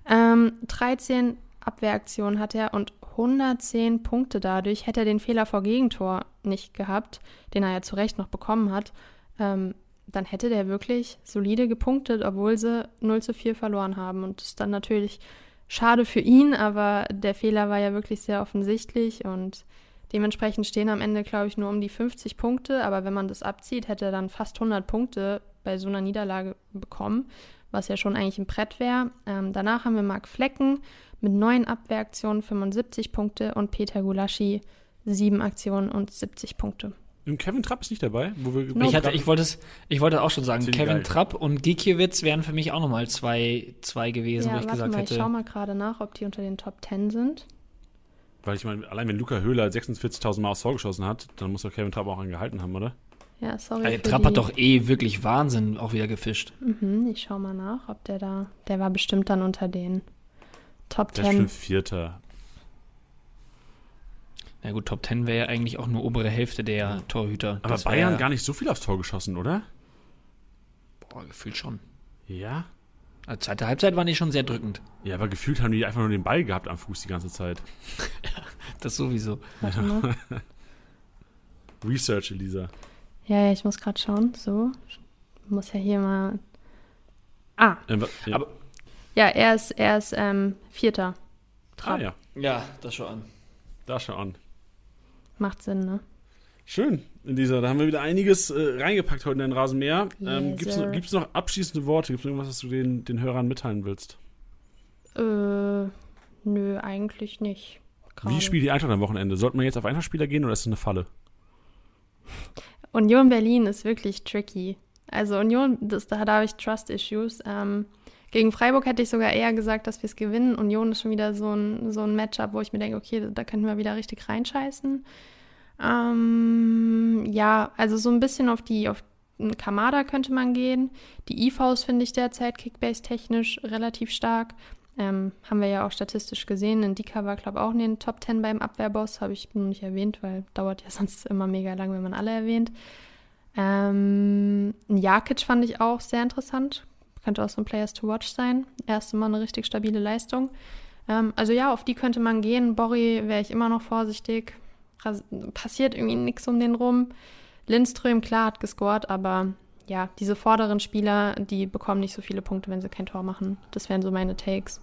C: Ähm, 13 Abwehraktionen hat er und 110 Punkte dadurch. Hätte er den Fehler vor Gegentor nicht gehabt, den er ja zu Recht noch bekommen hat, ähm, dann hätte der wirklich solide gepunktet, obwohl sie 0 zu 4 verloren haben. Und das ist dann natürlich schade für ihn, aber der Fehler war ja wirklich sehr offensichtlich und dementsprechend stehen am Ende, glaube ich, nur um die 50 Punkte. Aber wenn man das abzieht, hätte er dann fast 100 Punkte bei so einer Niederlage bekommen, was ja schon eigentlich ein Brett wäre. Ähm, danach haben wir Marc Flecken mit neun Abwehraktionen 75 Punkte und Peter Gulaschi sieben Aktionen und 70 Punkte.
A: Und Kevin Trapp ist nicht dabei, wo wir
B: Ich, hatte, ich, wollte es, ich wollte auch schon sagen, Kevin
A: geil.
B: Trapp und Gikiewicz wären für mich auch nochmal zwei, zwei gewesen, wo
C: ja,
B: ich
C: warte
B: gesagt
C: mal, ich
B: hätte.
C: schau mal gerade nach, ob die unter den Top 10 sind.
A: Weil ich meine, allein wenn Luca Höhler 46.000 Mal aufs Tor geschossen hat, dann muss doch Kevin Trapp auch angehalten haben, oder?
C: Ja, sorry.
B: Also, Trapp
C: die,
B: hat doch eh wirklich Wahnsinn auch wieder gefischt.
C: Mhm, ich schau mal nach, ob der da. Der war bestimmt dann unter den Top
A: Der ist
C: 10.
A: schon Vierter.
B: Na gut, Top 10 wäre ja eigentlich auch nur obere Hälfte der Torhüter.
A: Aber
B: Das
A: Bayern
B: ja,
A: gar nicht so viel aufs Tor geschossen, oder?
B: Boah, gefühlt schon.
A: Ja.
B: Also zweite Halbzeit waren die schon sehr drückend.
A: Ja, aber gefühlt haben die einfach nur den Ball gehabt am Fuß die ganze Zeit.
B: Das sowieso.
C: Warte mal.
A: Research, Elisa.
C: Ja, ja, ich muss gerade schauen. So. Muss ja hier mal. Ah,
A: Ähm, ja.
B: Aber-
C: ja, er ist, er ist ähm, Vierter.
A: ah,
C: Trapp.
A: ja,
B: Ja, das schon an.
A: da schau an.
C: Macht Sinn, ne?
A: Schön, Elisa. Da haben wir wieder einiges äh, reingepackt heute in den Rasenmäher. Ähm,
C: Yes,
A: Gibt es noch, gibt's noch abschließende Worte? Gibt es irgendwas, was du den, den Hörern mitteilen willst?
C: Äh, nö, eigentlich nicht. Gerade.
A: Wie spielt die Eintracht am Wochenende? Sollte man jetzt auf Eintracht-Spieler gehen oder ist das eine Falle?
C: Union Berlin ist wirklich tricky. Also Union, das, da, da habe ich Trust-Issues. Ähm, gegen Freiburg hätte ich sogar eher gesagt, dass wir es gewinnen. Union ist schon wieder so ein, so ein Matchup, wo ich mir denke, okay, da könnten wir wieder richtig reinscheißen. Ähm, ja, also so ein bisschen auf die, auf Kamada könnte man gehen. Die IVs finde ich derzeit Kickbase-technisch relativ stark. Ähm, haben wir ja auch statistisch gesehen. Indika war, glaube ich, auch in den Top 10 beim Abwehrboss. Habe ich noch nicht erwähnt, weil dauert ja sonst immer mega lang, wenn man alle erwähnt. Ähm, Jakic fand ich auch sehr interessant. Könnte auch so ein Players to Watch sein. Erste Mal eine richtig stabile Leistung. Ähm, also ja, auf die könnte man gehen. Borri wäre ich immer noch vorsichtig. Passiert irgendwie nichts um den rum. Lindström, klar, hat gescored, aber ja, diese vorderen Spieler, die bekommen nicht so viele Punkte, wenn sie kein Tor machen. Das wären so meine Takes.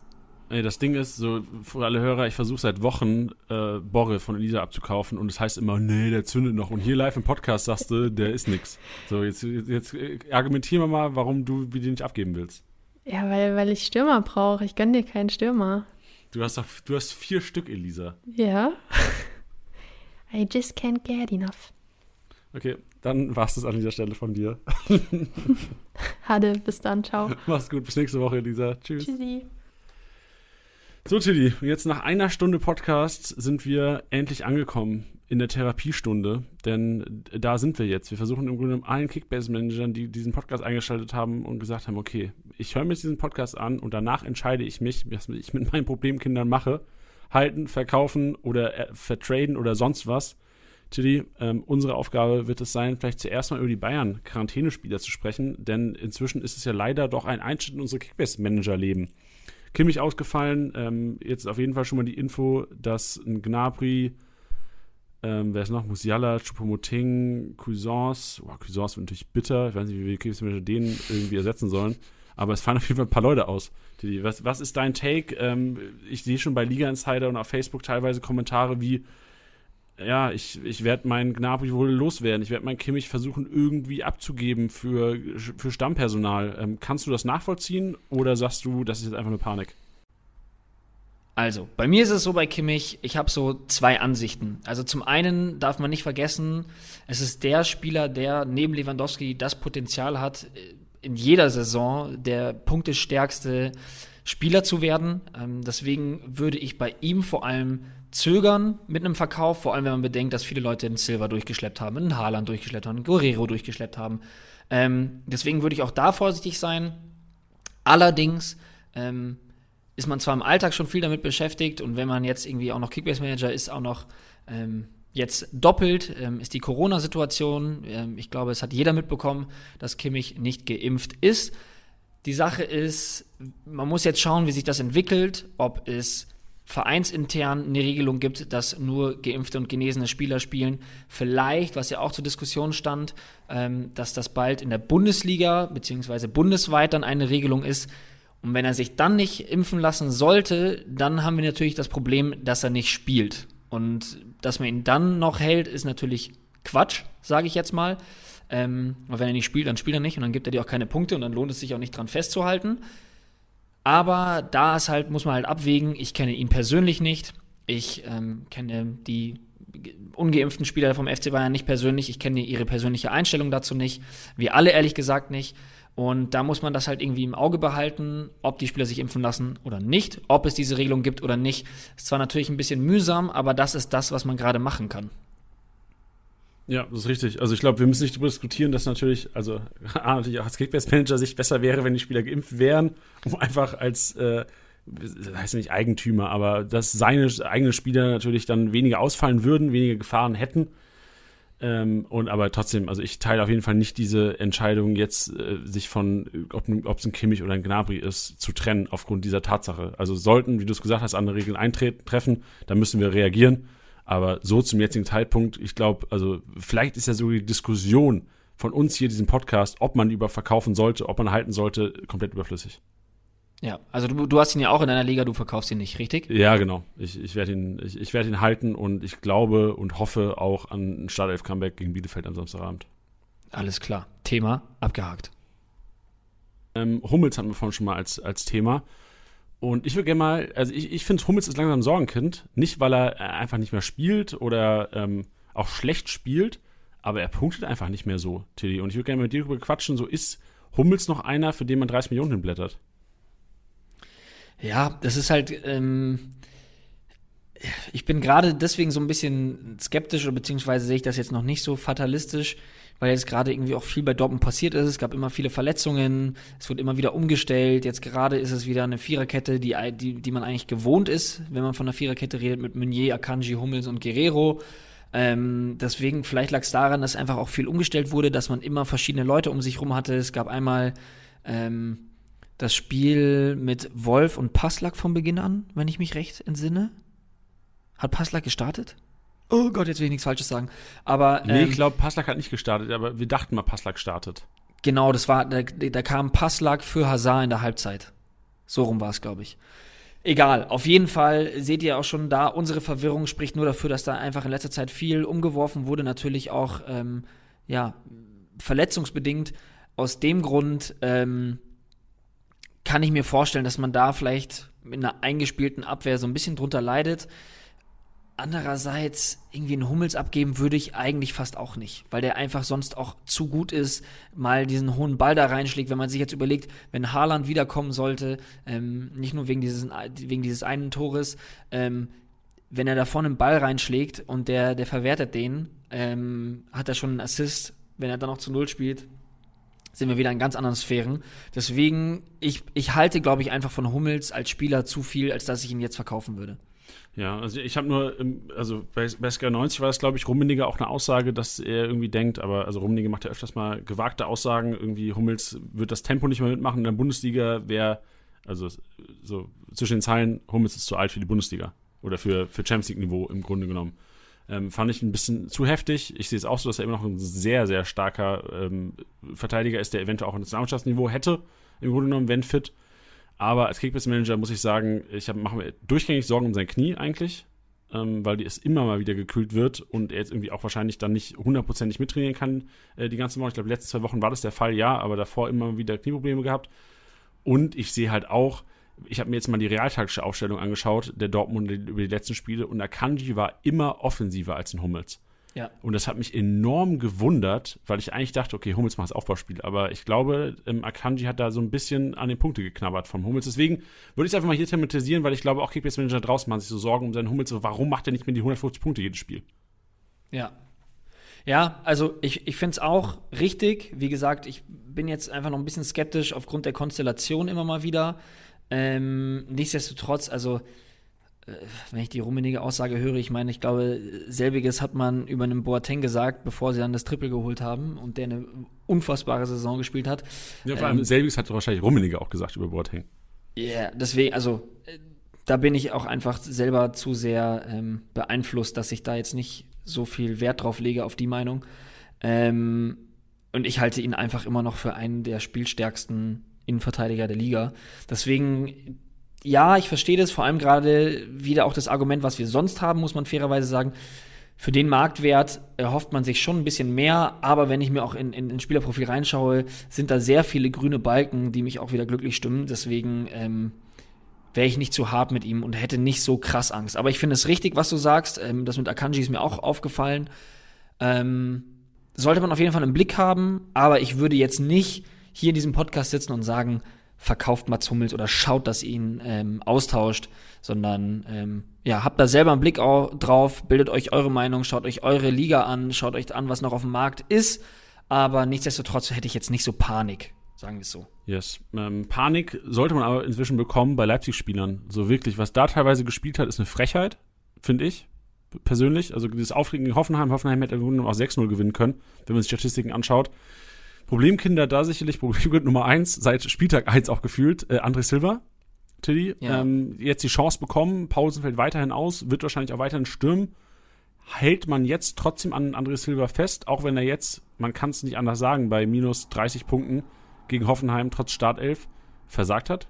A: Ey, das Ding ist, so für alle Hörer, ich versuche seit Wochen äh, Borre von Elisa abzukaufen und es das heißt immer, nee, der zündet noch. Und hier live im Podcast sagst du, der ist nix. So, jetzt, jetzt, äh, argumentieren wir mal, warum du die nicht abgeben willst.
C: Ja, weil, weil ich Stürmer brauche. Ich gönn dir keinen Stürmer.
A: Du hast doch, du hast vier Stück, Elisa.
C: Ja. I just can't get enough.
A: Okay, dann war es das an dieser Stelle von dir.
C: Hade, bis dann, ciao.
A: Mach's gut, bis nächste Woche, Elisa. Tschüss.
C: Tschüssi.
A: So, Tilly, jetzt nach einer Stunde Podcast sind wir endlich angekommen in der Therapiestunde, denn da sind wir jetzt. Wir versuchen im Grunde genommen allen Kickbase-Managern, die diesen Podcast eingeschaltet haben und gesagt haben, okay, ich höre mir jetzt diesen Podcast an und danach entscheide ich mich, was ich mit meinen Problemkindern mache. Halten, verkaufen oder äh, vertraden oder sonst was. Tilly, ähm, unsere Aufgabe wird es sein, vielleicht zuerst mal über die Bayern-Quarantänespieler zu sprechen, denn inzwischen ist es ja leider doch ein Einschnitt in unser Kickbase-Manager-Leben. Kimmich ausgefallen. Ähm, jetzt auf jeden Fall schon mal die Info, dass ein Gnabry, ähm, wer ist noch? Musiala, Choupo-Moting, Cuisance, boah, Cuisance wird natürlich bitter. Ich weiß nicht, wie wir den irgendwie ersetzen sollen. Aber es fallen auf jeden Fall ein paar Leute aus. Was, was ist dein Take? Ähm, ich sehe schon bei Liga Insider und auf Facebook teilweise Kommentare wie, ja, ich, ich werde meinen Gnabry wohl loswerden. Ich werde meinen Kimmich versuchen, irgendwie abzugeben für, für Stammpersonal. Ähm, kannst du das nachvollziehen oder sagst du, das ist jetzt einfach eine Panik?
B: Also, bei mir ist es so bei Kimmich, ich habe so zwei Ansichten. Also zum einen darf man nicht vergessen, es ist der Spieler, der neben Lewandowski das Potenzial hat, äh, in jeder Saison der punktestärkste Spieler zu werden. Ähm, deswegen würde ich bei ihm vor allem zögern mit einem Verkauf, vor allem wenn man bedenkt, dass viele Leute einen Silver durchgeschleppt haben, einen Haaland durchgeschleppt haben, einen Guerrero durchgeschleppt haben. Ähm, deswegen würde ich auch da vorsichtig sein. Allerdings ähm, ist man zwar im Alltag schon viel damit beschäftigt und wenn man jetzt irgendwie auch noch Kickbase Manager ist, auch noch ähm, jetzt doppelt, ähm, ist die Corona-Situation. Ähm, ich glaube, es hat jeder mitbekommen, dass Kimmich nicht geimpft ist. Die Sache ist, man muss jetzt schauen, wie sich das entwickelt, ob es vereinsintern eine Regelung gibt, dass nur geimpfte und genesene Spieler spielen. Vielleicht, was ja auch zur Diskussion stand, ähm, dass das bald in der Bundesliga bzw. bundesweit dann eine Regelung ist. Und wenn er sich dann nicht impfen lassen sollte, dann haben wir natürlich das Problem, dass er nicht spielt. Und dass man ihn dann noch hält, ist natürlich Quatsch, sage ich jetzt mal. Ähm, weil wenn er nicht spielt, dann spielt er nicht und dann gibt er dir auch keine Punkte und dann lohnt es sich auch nicht dran festzuhalten. Aber da ist halt, muss man halt abwägen, ich kenne ihn persönlich nicht. Ich ähm, kenne die ungeimpften Spieler vom FC Bayern nicht persönlich. Ich kenne ihre persönliche Einstellung dazu nicht. Wir alle ehrlich gesagt nicht. Und da muss man das halt irgendwie im Auge behalten, ob die Spieler sich impfen lassen oder nicht, ob es diese Regelung gibt oder nicht. Ist zwar natürlich ein bisschen mühsam, aber das ist das, was man gerade machen kann.
A: Ja, das ist richtig. Also ich glaube, wir müssen nicht darüber diskutieren, dass natürlich, also natürlich auch als Kickbase-Manager sich besser wäre, wenn die Spieler geimpft wären, um einfach als, äh, das heißt nicht Eigentümer, aber dass seine eigenen Spieler natürlich dann weniger ausfallen würden, weniger Gefahren hätten. Ähm, und aber trotzdem, also ich teile auf jeden Fall nicht diese Entscheidung, jetzt äh, sich von, ob es ein Kimmich oder ein Gnabry ist, zu trennen aufgrund dieser Tatsache. Also sollten, wie du es gesagt hast, andere Regeln eintreffen, dann müssen wir reagieren. Aber so zum jetzigen Zeitpunkt, ich glaube, also vielleicht ist ja so die Diskussion von uns hier, diesem Podcast, ob man über verkaufen sollte, ob man halten sollte, komplett überflüssig.
B: Ja, also du, du hast ihn ja auch in deiner Liga, du verkaufst ihn nicht, richtig?
A: Ja, genau. Ich, ich werde ihn, ich, ich werd ihn halten und ich glaube und hoffe auch an ein Startelf-Comeback gegen Bielefeld am Samstagabend.
B: Alles klar. Thema abgehakt.
A: Ähm, Hummels hatten wir vorhin schon mal als, als Thema. Und ich würde gerne mal, also ich, ich finde, Hummels ist langsam ein Sorgenkind. Nicht, weil er äh, einfach nicht mehr spielt oder ähm, auch schlecht spielt, aber er punktet einfach nicht mehr so, Tilly. Und ich würde gerne mit dir darüber quatschen, so ist Hummels noch einer, für den man 30 Millionen hinblättert?
B: Ja, das ist halt, ähm, ich bin gerade deswegen so ein bisschen skeptisch, oder beziehungsweise sehe ich das jetzt noch nicht so fatalistisch, weil jetzt gerade irgendwie auch viel bei Dortmund passiert ist. Es gab immer viele Verletzungen, es wird immer wieder umgestellt. Jetzt gerade ist es wieder eine Viererkette, die, die, die man eigentlich gewohnt ist, wenn man von einer Viererkette redet, mit Meunier, Akanji, Hummels und Guerrero. Ähm, deswegen, vielleicht lag es daran, dass einfach auch viel umgestellt wurde, dass man immer verschiedene Leute um sich rum hatte. Es gab einmal ähm, das Spiel mit Wolf und Passlack von Beginn an, wenn ich mich recht entsinne. Hat Passlack gestartet? Oh Gott, jetzt will ich nichts Falsches sagen. Aber
A: Nee,
B: ähm,
A: ich glaube, Passlack hat nicht gestartet, aber wir dachten mal, Passlack startet.
B: Genau, das war, da, da kam Passlack für Hazard in der Halbzeit. So rum war es, glaube ich. Egal, auf jeden Fall seht ihr auch schon da, unsere Verwirrung spricht nur dafür, dass da einfach in letzter Zeit viel umgeworfen wurde, natürlich auch, ähm, ja, verletzungsbedingt. Aus dem Grund ähm, kann ich mir vorstellen, dass man da vielleicht mit einer eingespielten Abwehr so ein bisschen drunter leidet. Andererseits, irgendwie einen Hummels abgeben würde ich eigentlich fast auch nicht, weil der einfach sonst auch zu gut ist, mal diesen hohen Ball da reinschlägt. Wenn man sich jetzt überlegt, wenn Haaland wiederkommen sollte, ähm, nicht nur wegen dieses, wegen dieses einen Tores, ähm, wenn er da vorne einen Ball reinschlägt und der, der verwertet den, ähm, hat er schon einen Assist. Wenn er dann noch zu Null spielt, sind wir wieder in ganz anderen Sphären. Deswegen, ich, ich halte, glaube ich, einfach von Hummels als Spieler zu viel, als dass ich ihn jetzt verkaufen würde.
A: Ja, also ich habe nur, im- also bei, bei Sky 90 war das, glaube ich, Rummeniger auch eine Aussage, dass er irgendwie denkt, aber also Rummeniger macht ja öfters mal gewagte Aussagen, irgendwie Hummels wird das Tempo nicht mehr mitmachen in der Bundesliga, wäre, also so zwischen den Zeilen, Hummels ist zu alt für die Bundesliga oder für, für Champions League-Niveau im Grunde genommen. Ähm, fand ich ein bisschen zu heftig. Ich sehe es auch so, dass er immer noch ein sehr, sehr starker ähm, Verteidiger ist, der eventuell auch ein Nationalmannschaftsniveau hätte, im Grunde genommen, wenn fit. Aber als Kickbase-Manager muss ich sagen, ich mache mir durchgängig Sorgen um sein Knie eigentlich, ähm, weil es immer mal wieder gekühlt wird und er jetzt irgendwie auch wahrscheinlich dann nicht hundertprozentig mittrainieren kann äh, die ganze Woche. Ich glaube, die letzten zwei Wochen war das der Fall, ja, aber davor immer wieder Knieprobleme gehabt. Und ich sehe halt auch, ich habe mir jetzt mal die realtaktische Aufstellung angeschaut, der Dortmund über die letzten Spiele und Akanji war immer offensiver als ein Hummels.
B: Ja.
A: Und das hat mich enorm gewundert, weil ich eigentlich dachte, okay, Hummels macht das Aufbauspiel. Aber ich glaube, ähm, Akanji hat da so ein bisschen an den Punkte geknabbert vom Hummels. Deswegen würde ich es einfach mal hier thematisieren, weil ich glaube, auch Kickbase Manager draußen machen sich so Sorgen um seinen Hummels. So, warum macht er nicht mehr die 150 Punkte jedes Spiel?
B: Ja. Ja, also ich, ich finde es auch richtig. Wie gesagt, ich bin jetzt einfach noch ein bisschen skeptisch aufgrund der Konstellation immer mal wieder. Ähm, nichtsdestotrotz, also äh, wenn ich die rummenige Aussage höre, ich meine, ich glaube, selbiges hat man über einen Boateng gesagt, bevor sie dann das Triple geholt haben und der eine unfassbare Saison gespielt hat.
A: Ja, vor allem
B: Ähm,
A: selbiges hat wahrscheinlich Rummeniger auch gesagt über Boateng.
B: Ja, deswegen, also äh, da bin ich auch einfach selber zu sehr ähm, beeinflusst, dass ich da jetzt nicht so viel Wert drauf lege auf die Meinung. Ähm, und ich halte ihn einfach immer noch für einen der spielstärksten Innenverteidiger der Liga. Deswegen, ja, ich verstehe das, vor allem gerade wieder auch das Argument, was wir sonst haben, muss man fairerweise sagen. Für den Marktwert erhofft man sich schon ein bisschen mehr, aber wenn ich mir auch in, in, in Spielerprofil reinschaue, sind da sehr viele grüne Balken, die mich auch wieder glücklich stimmen. Deswegen ähm, wäre ich nicht zu hart mit ihm und hätte nicht so krass Angst. Aber ich finde es richtig, was du sagst. Ähm, das mit Akanji ist mir auch aufgefallen. Ähm, sollte man auf jeden Fall im Blick haben, aber ich würde jetzt nicht hier in diesem Podcast sitzen und sagen, verkauft Mats Hummels oder schaut, dass ihr ihn ähm, austauscht, sondern ähm, ja, habt da selber einen Blick au- drauf, bildet euch eure Meinung, schaut euch eure Liga an, schaut euch an, was noch auf dem Markt ist, aber nichtsdestotrotz hätte ich jetzt nicht so Panik, sagen wir es so.
A: Yes. Ähm, Panik sollte man aber inzwischen bekommen bei Leipzig-Spielern. So wirklich, was da teilweise gespielt hat, ist eine Frechheit, finde ich. Persönlich. Also dieses Aufregen gegen Hoffenheim. Hoffenheim hätte auch 6-0 gewinnen können, wenn man sich Statistiken anschaut. Problemkinder da sicherlich, Problemkind Nummer 1, seit Spieltag 1 auch gefühlt, äh, André Silva. Tilly,
B: Ja.
A: ähm, jetzt die Chance bekommen, Paulsen fällt weiterhin aus, wird wahrscheinlich auch weiterhin stürmen. Hält man jetzt trotzdem an André Silva fest, auch wenn er jetzt, man kann es nicht anders sagen, bei minus 30 Punkten gegen Hoffenheim trotz Startelf versagt hat?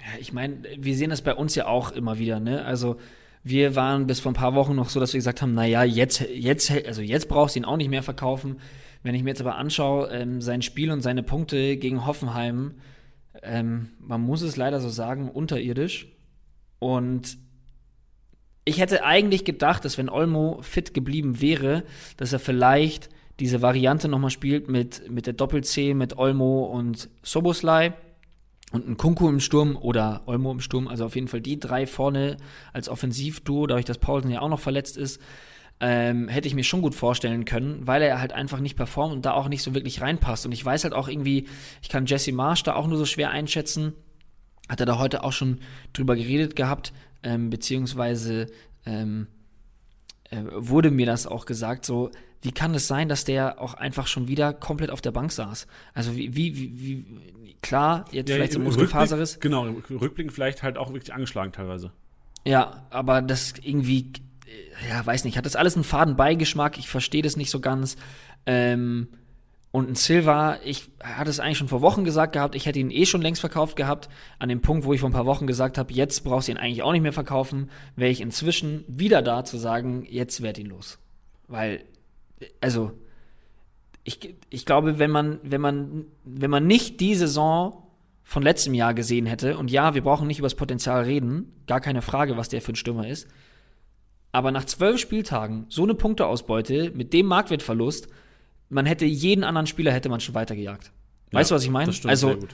B: Ja, ich meine, wir sehen das bei uns ja auch immer wieder, ne? Also wir waren bis vor ein paar Wochen noch so, dass wir gesagt haben, naja, jetzt, jetzt, also jetzt brauchst du ihn auch nicht mehr verkaufen. Wenn ich mir jetzt aber anschaue, ähm, sein Spiel und seine Punkte gegen Hoffenheim, ähm, man muss es leider so sagen, unterirdisch. Und ich hätte eigentlich gedacht, dass wenn Olmo fit geblieben wäre, dass er vielleicht diese Variante nochmal spielt mit, mit der Doppel-C, mit Olmo und Soboslai und ein Kunku im Sturm oder Olmo im Sturm, also auf jeden Fall die drei vorne als Offensivduo, dadurch, dass Paulsen ja auch noch verletzt ist, ähm, hätte ich mir schon gut vorstellen können, weil er halt einfach nicht performt und da auch nicht so wirklich reinpasst. Und ich weiß halt auch irgendwie, ich kann Jesse Marsch da auch nur so schwer einschätzen. Hat er da heute auch schon drüber geredet gehabt, ähm, beziehungsweise ähm, äh, wurde mir das auch gesagt, so, wie kann es sein, dass der auch einfach schon wieder komplett auf der Bank saß? Also wie, wie, wie, wie klar, jetzt
A: Ja,
B: vielleicht so
A: im
B: Muskelfaseres.
A: Rückblick- Genau, im Rückblick vielleicht halt auch wirklich angeschlagen teilweise.
B: Ja, aber das irgendwie, äh, ja, weiß nicht, hat das alles einen faden Beigeschmack, ich verstehe das nicht so ganz. Ähm, und ein Silva, ich hatte es eigentlich schon vor Wochen gesagt gehabt, ich hätte ihn eh schon längst verkauft gehabt. An dem Punkt, wo ich vor ein paar Wochen gesagt habe, jetzt brauchst du ihn eigentlich auch nicht mehr verkaufen, wäre ich inzwischen wieder da zu sagen, jetzt werd ihn los. Weil, äh, also, ich, ich glaube, wenn man, wenn man, wenn man nicht die Saison von letztem Jahr gesehen hätte, und ja, wir brauchen nicht über das Potenzial reden, gar keine Frage, was der für ein Stürmer ist, aber nach zwölf Spieltagen so eine Punkteausbeute mit dem Marktwertverlust, man hätte jeden anderen Spieler hätte man schon weitergejagt. Weißt
A: Ja,
B: du, was ich meine? Also,
A: sehr gut.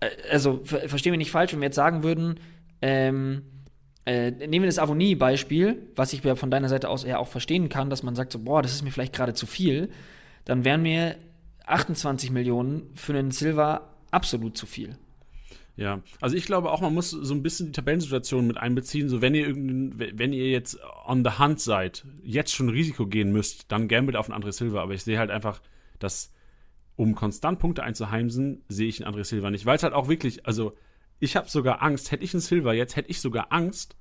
B: äh, also ver verstehen wir nicht falsch, wenn wir jetzt sagen würden, ähm, äh, nehmen wir das Avonie-Beispiel, was ich ja von deiner Seite aus eher auch verstehen kann, dass man sagt so, boah, das ist mir vielleicht gerade zu viel, dann wären mir 28 Millionen für einen Silver absolut zu viel.
A: Ja, also ich glaube auch, man muss so ein bisschen die Tabellensituation mit einbeziehen. So, wenn ihr wenn ihr jetzt on the hunt seid, jetzt schon Risiko gehen müsst, dann gambelt auf einen André Silva. Aber ich sehe halt einfach, dass um konstant Punkte einzuheimsen, sehe ich einen André Silva nicht. Weil es halt auch wirklich, also ich habe sogar Angst, hätte ich einen Silva jetzt, hätte ich sogar Angst,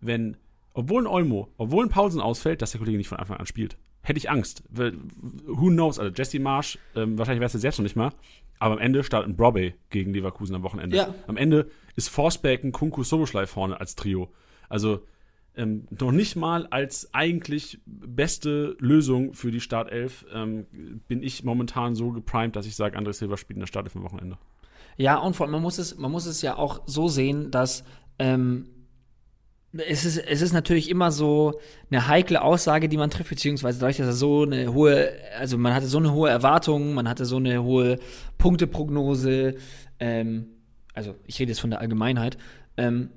A: wenn, obwohl ein Olmo, obwohl ein Paulsen ausfällt, dass der Kollege nicht von Anfang an spielt. Hätte ich Angst. Who knows? Also Jesse Marsch, ähm, wahrscheinlich weiß er selbst noch nicht mal, aber am Ende startet ein Brobbey gegen Leverkusen am Wochenende.
B: Ja.
A: Am Ende ist Forsberg ein Kunku Soboschlei vorne als Trio. Also ähm, noch nicht mal als eigentlich beste Lösung für die Startelf ähm, bin ich momentan so geprimed, dass ich sage, André Silva spielt in der Startelf am Wochenende.
B: Ja, und vor allem, man muss es, man muss es ja auch so sehen, dass ähm, es, ist, es ist natürlich immer so eine heikle Aussage, die man trifft, beziehungsweise dadurch, dass er so eine hohe, also man hatte so eine hohe Erwartung, man hatte so eine hohe Punkteprognose, ähm, also ich rede jetzt von der Allgemeinheit, ähm,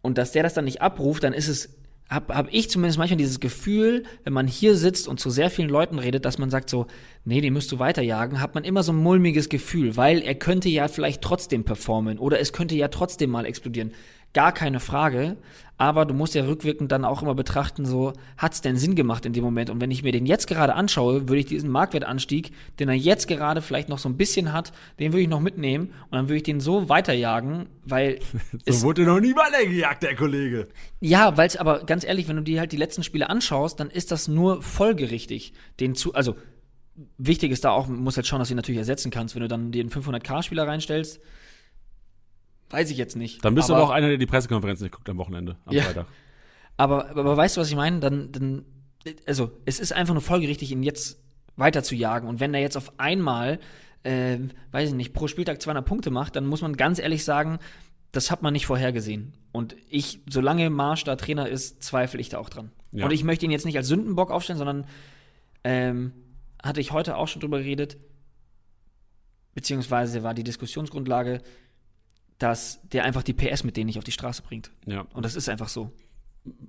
B: und dass der das dann nicht abruft, dann ist es, habe hab ich zumindest manchmal dieses Gefühl, wenn man hier sitzt und zu sehr vielen Leuten redet, dass man sagt so, nee, den müsst du weiterjagen, hat man immer so ein mulmiges Gefühl, weil er könnte ja vielleicht trotzdem performen oder es könnte ja trotzdem mal explodieren. Gar keine Frage, aber du musst ja rückwirkend dann auch immer betrachten, so, hat's denn Sinn gemacht in dem Moment? Und wenn ich mir den jetzt gerade anschaue, würde ich diesen Marktwertanstieg, den er jetzt gerade vielleicht noch so ein bisschen hat, den würde ich noch mitnehmen und dann würde ich den so weiterjagen, weil es,
A: wurde noch nie weitergejagt, der Kollege.
B: ja, weil es aber ganz ehrlich, wenn du dir halt die letzten Spiele anschaust, dann ist das nur folgerichtig. Den zu, also wichtig ist da auch, muss halt schauen, dass du ihn natürlich ersetzen kannst. Wenn du dann den 500k-Spieler reinstellst, weiß ich jetzt nicht.
A: Dann bist du aber auch einer, der die Pressekonferenz nicht guckt am Wochenende, am
B: Ja.
A: Freitag.
B: Aber, aber weißt du, was ich meine? Dann, dann, also es ist einfach nur folgerichtig, ihn jetzt weiter zu jagen. Und wenn er jetzt auf einmal, äh, weiß ich nicht, pro Spieltag 200 Punkte macht, dann muss man ganz ehrlich sagen, das hat man nicht vorhergesehen. Und ich, solange Marsch da Trainer ist, zweifle ich da auch dran.
A: Ja.
B: Und ich möchte ihn jetzt nicht als Sündenbock aufstellen, sondern ähm, hatte ich heute auch schon drüber geredet, beziehungsweise war die Diskussionsgrundlage, dass der einfach die PS mit denen nicht auf die Straße bringt.
A: Ja.
B: Und das ist einfach so.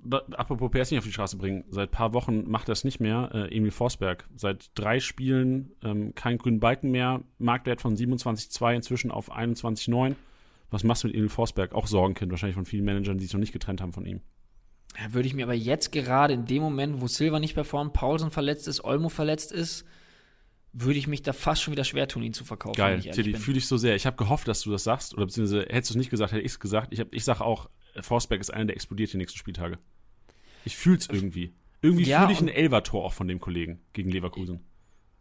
A: Apropos PS nicht auf die Straße bringen. Seit paar Wochen macht er es nicht mehr. Äh, Emil Forsberg. Seit drei Spielen ähm, kein grünen Balken mehr. Marktwert von 27,2 inzwischen auf 21,9. Was machst du mit Emil Forsberg? Auch Sorgenkind wahrscheinlich von vielen Managern, die sich noch nicht getrennt haben von ihm.
B: Ja, würde ich mir aber jetzt gerade in dem Moment, wo Silva nicht performt, Paulsen verletzt ist, Olmo verletzt ist, würde ich mich da fast schon wieder schwer tun, ihn zu verkaufen.
A: Geil, Tilly, fühle ich so sehr. Ich habe gehofft, dass du das sagst. Oder beziehungsweise hättest du es nicht gesagt, hätte ich es gesagt. Ich, hab- ich sage auch, äh, Forsberg ist einer, der explodiert die nächsten Spieltage. Ich fühle es irgendwie. Irgendwie
B: Ja,
A: fühle ich ein Elver-Tor auch von dem Kollegen gegen Leverkusen.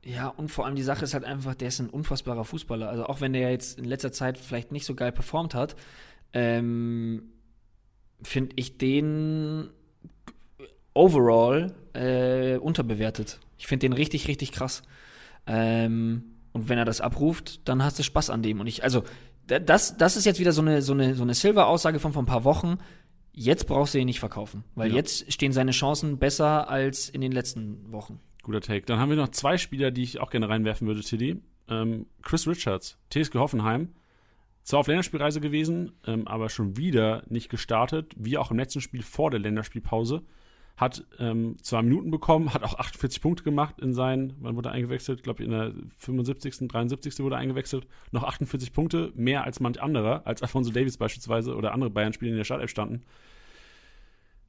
B: Ja, und vor allem die Sache ist halt einfach, der ist ein unfassbarer Fußballer. Also auch wenn der jetzt in letzter Zeit vielleicht nicht so geil performt hat, ähm, finde ich den overall äh, unterbewertet. Ich finde den richtig, richtig krass. Ähm, und wenn er das abruft, dann hast du Spaß an dem. Und ich, also, da- das, das ist jetzt wieder so eine, so eine, so eine Silver-Aussage von vor ein paar Wochen. Jetzt brauchst du ihn nicht verkaufen, weil
A: Ja.
B: jetzt stehen seine Chancen besser als in den letzten Wochen.
A: Guter Take. Dann haben wir noch zwei Spieler, die ich auch gerne reinwerfen würde, Tilly. Ähm, Chris Richards, TSG Hoffenheim. Zwar auf Länderspielreise gewesen, ähm, aber schon wieder nicht gestartet, wie auch im letzten Spiel vor der Länderspielpause. Hat ähm, zwei Minuten bekommen, hat auch 48 Punkte gemacht in seinen, wann wurde er eingewechselt? Ich glaube, in der 75., 73. wurde er eingewechselt. Noch 48 Punkte, mehr als manch anderer, als Alfonso Davies beispielsweise oder andere Bayern-Spieler, in der Startelf standen.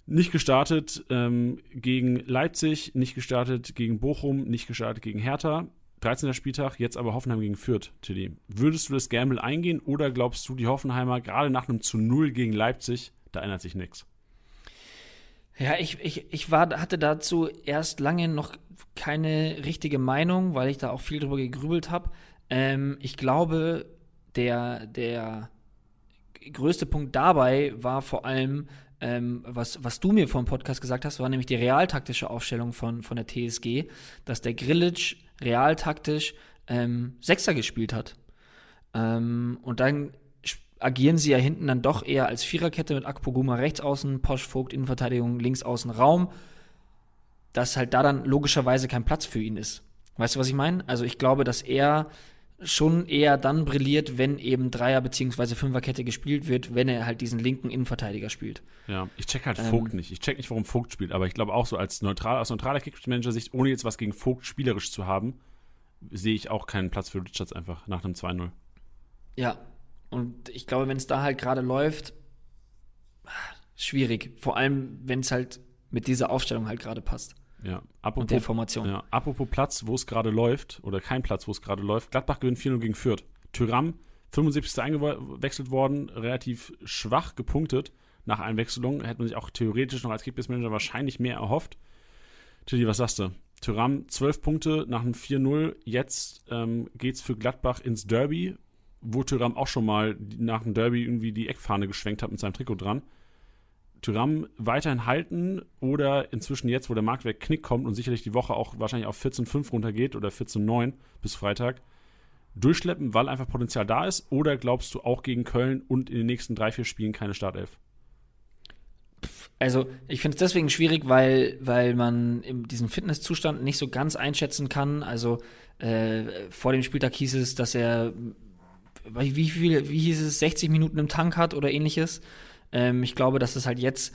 A: Nicht gestartet ähm, gegen Leipzig, nicht gestartet gegen Bochum, nicht gestartet gegen Hertha. 13. Spieltag, jetzt aber Hoffenheim gegen Fürth, Tilly. Würdest du das Gamble eingehen oder glaubst du, die Hoffenheimer, gerade nach einem zu Null gegen Leipzig, da ändert sich nichts?
B: Ja, ich, ich, ich war, hatte dazu erst lange noch keine richtige Meinung, weil ich da auch viel drüber gegrübelt habe. Ähm, ich glaube, der, der größte Punkt dabei war vor allem, ähm, was, was du mir vor dem Podcast gesagt hast, war nämlich die realtaktische Aufstellung von, von der TSG, dass der Grillitsch realtaktisch ähm, Sechser gespielt hat. Ähm, und dann agieren sie ja hinten dann doch eher als Viererkette mit Akpoguma rechts außen, Posch, Vogt, Innenverteidigung, links außen Raum, dass halt da dann logischerweise kein Platz für ihn ist. Weißt du, was ich meine? Also ich glaube, dass er schon eher dann brilliert, wenn eben Dreier- bzw. Fünferkette gespielt wird, wenn er halt diesen linken Innenverteidiger spielt.
A: Ja, ich check halt Vogt ähm, nicht. Ich check nicht, warum Vogt spielt, aber ich glaube auch so als neutral, aus neutraler Kickmanager-Sicht, ohne jetzt was gegen Vogt spielerisch zu haben, sehe ich auch keinen Platz für Richards einfach nach einem 2-0.
B: Ja, und ich glaube, wenn es da halt gerade läuft, schwierig. Vor allem, wenn es halt mit dieser Aufstellung halt gerade passt.
A: Ja,
B: apropos, und der Formation.
A: Ja, apropos Platz, wo es gerade läuft, oder kein Platz, wo es gerade läuft. Gladbach gewinnt 4-0 gegen Fürth. Tyram, 75. eingewechselt worden, relativ schwach gepunktet nach Einwechslung. Hätte man sich auch theoretisch noch als Kickbase-Manager wahrscheinlich mehr erhofft. Tilly, was sagst du? Tyram, 12 Punkte nach einem 4-0. Jetzt ähm, es für Gladbach ins Derby wo Tyram auch schon mal nach dem Derby irgendwie die Eckfahne geschwenkt hat mit seinem Trikot dran. Tyram weiterhin halten oder inzwischen jetzt, wo der Marktwert Knick kommt und sicherlich die Woche auch wahrscheinlich auf 14,5 runtergeht oder 14,9 bis Freitag, durchschleppen, weil einfach Potenzial da ist? Oder glaubst du auch gegen Köln und in den nächsten drei, vier Spielen keine Startelf?
B: Also, ich finde es deswegen schwierig, weil, weil man in diesem Fitnesszustand nicht so ganz einschätzen kann. Also, äh, vor dem Spieltag hieß es, dass er wie viel, wie hieß es, 60 Minuten im Tank hat oder ähnliches. Ähm, ich glaube, dass es halt jetzt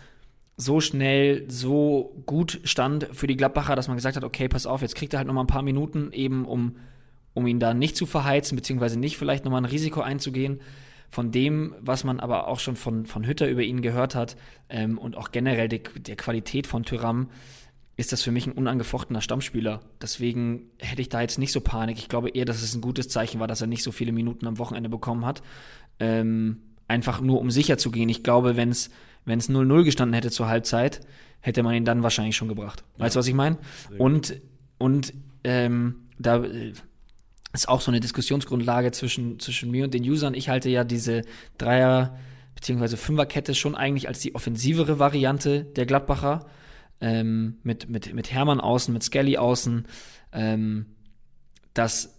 B: so schnell, so gut stand für die Gladbacher, dass man gesagt hat, okay, pass auf, jetzt kriegt er halt noch mal ein paar Minuten, eben um, um ihn da nicht zu verheizen, beziehungsweise nicht vielleicht noch mal ein Risiko einzugehen. Von dem, was man aber auch schon von, von Hütter über ihn gehört hat ähm, und auch generell de, der Qualität von Tyram, ist das für mich ein unangefochtener Stammspieler. Deswegen hätte ich da jetzt nicht so Panik. Ich glaube eher, dass es ein gutes Zeichen war, dass er nicht so viele Minuten am Wochenende bekommen hat. Ähm, einfach nur, um sicher zu gehen. Ich glaube, wenn es 0-0 gestanden hätte zur Halbzeit, hätte man ihn dann wahrscheinlich schon gebracht. Weißt du, was ich meine? Und, und ähm, da äh, ist auch so eine Diskussionsgrundlage zwischen, zwischen mir und den Usern. Ich halte ja diese Dreier- bzw. Fünferkette schon eigentlich als die offensivere Variante der Gladbacher ähm, mit, mit, mit Hermann außen, mit Skelly außen, ähm, dass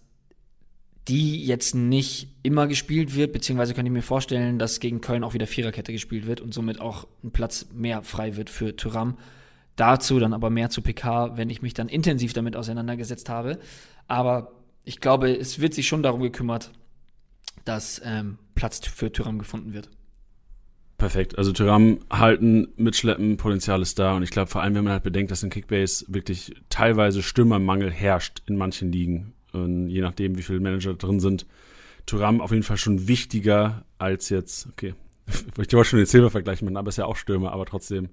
B: die jetzt nicht immer gespielt wird, beziehungsweise könnte ich mir vorstellen, dass gegen Köln auch wieder Viererkette gespielt wird und somit auch ein Platz mehr frei wird für Thuram. Dazu dann aber mehr zu PK, wenn ich mich dann intensiv damit auseinandergesetzt habe. Aber ich glaube, es wird sich schon darum gekümmert, dass ähm, Platz für Thuram gefunden wird.
A: Perfekt. Also Tyram halten, mitschleppen, Potenzial ist da. Und ich glaube, vor allem, wenn man halt bedenkt, dass in Kickbase wirklich teilweise Stürmermangel herrscht in manchen Ligen. Und je nachdem, wie viele Manager drin sind, Tyram auf jeden Fall schon wichtiger als jetzt, okay, ich wollte schon den Silber-Vergleich machen, aber ist ja auch Stürmer, aber trotzdem.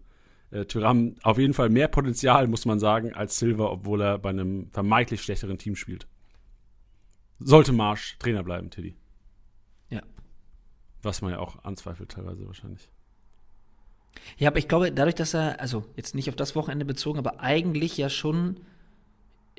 A: Äh, Tyram auf jeden Fall mehr Potenzial, muss man sagen, als Silver, obwohl er bei einem vermeintlich schlechteren Team spielt. Sollte Marsch Trainer bleiben, Tiddy. Was man ja auch anzweifelt teilweise wahrscheinlich.
B: Ja, aber ich glaube, dadurch, dass er, also jetzt nicht auf das Wochenende bezogen, aber eigentlich ja schon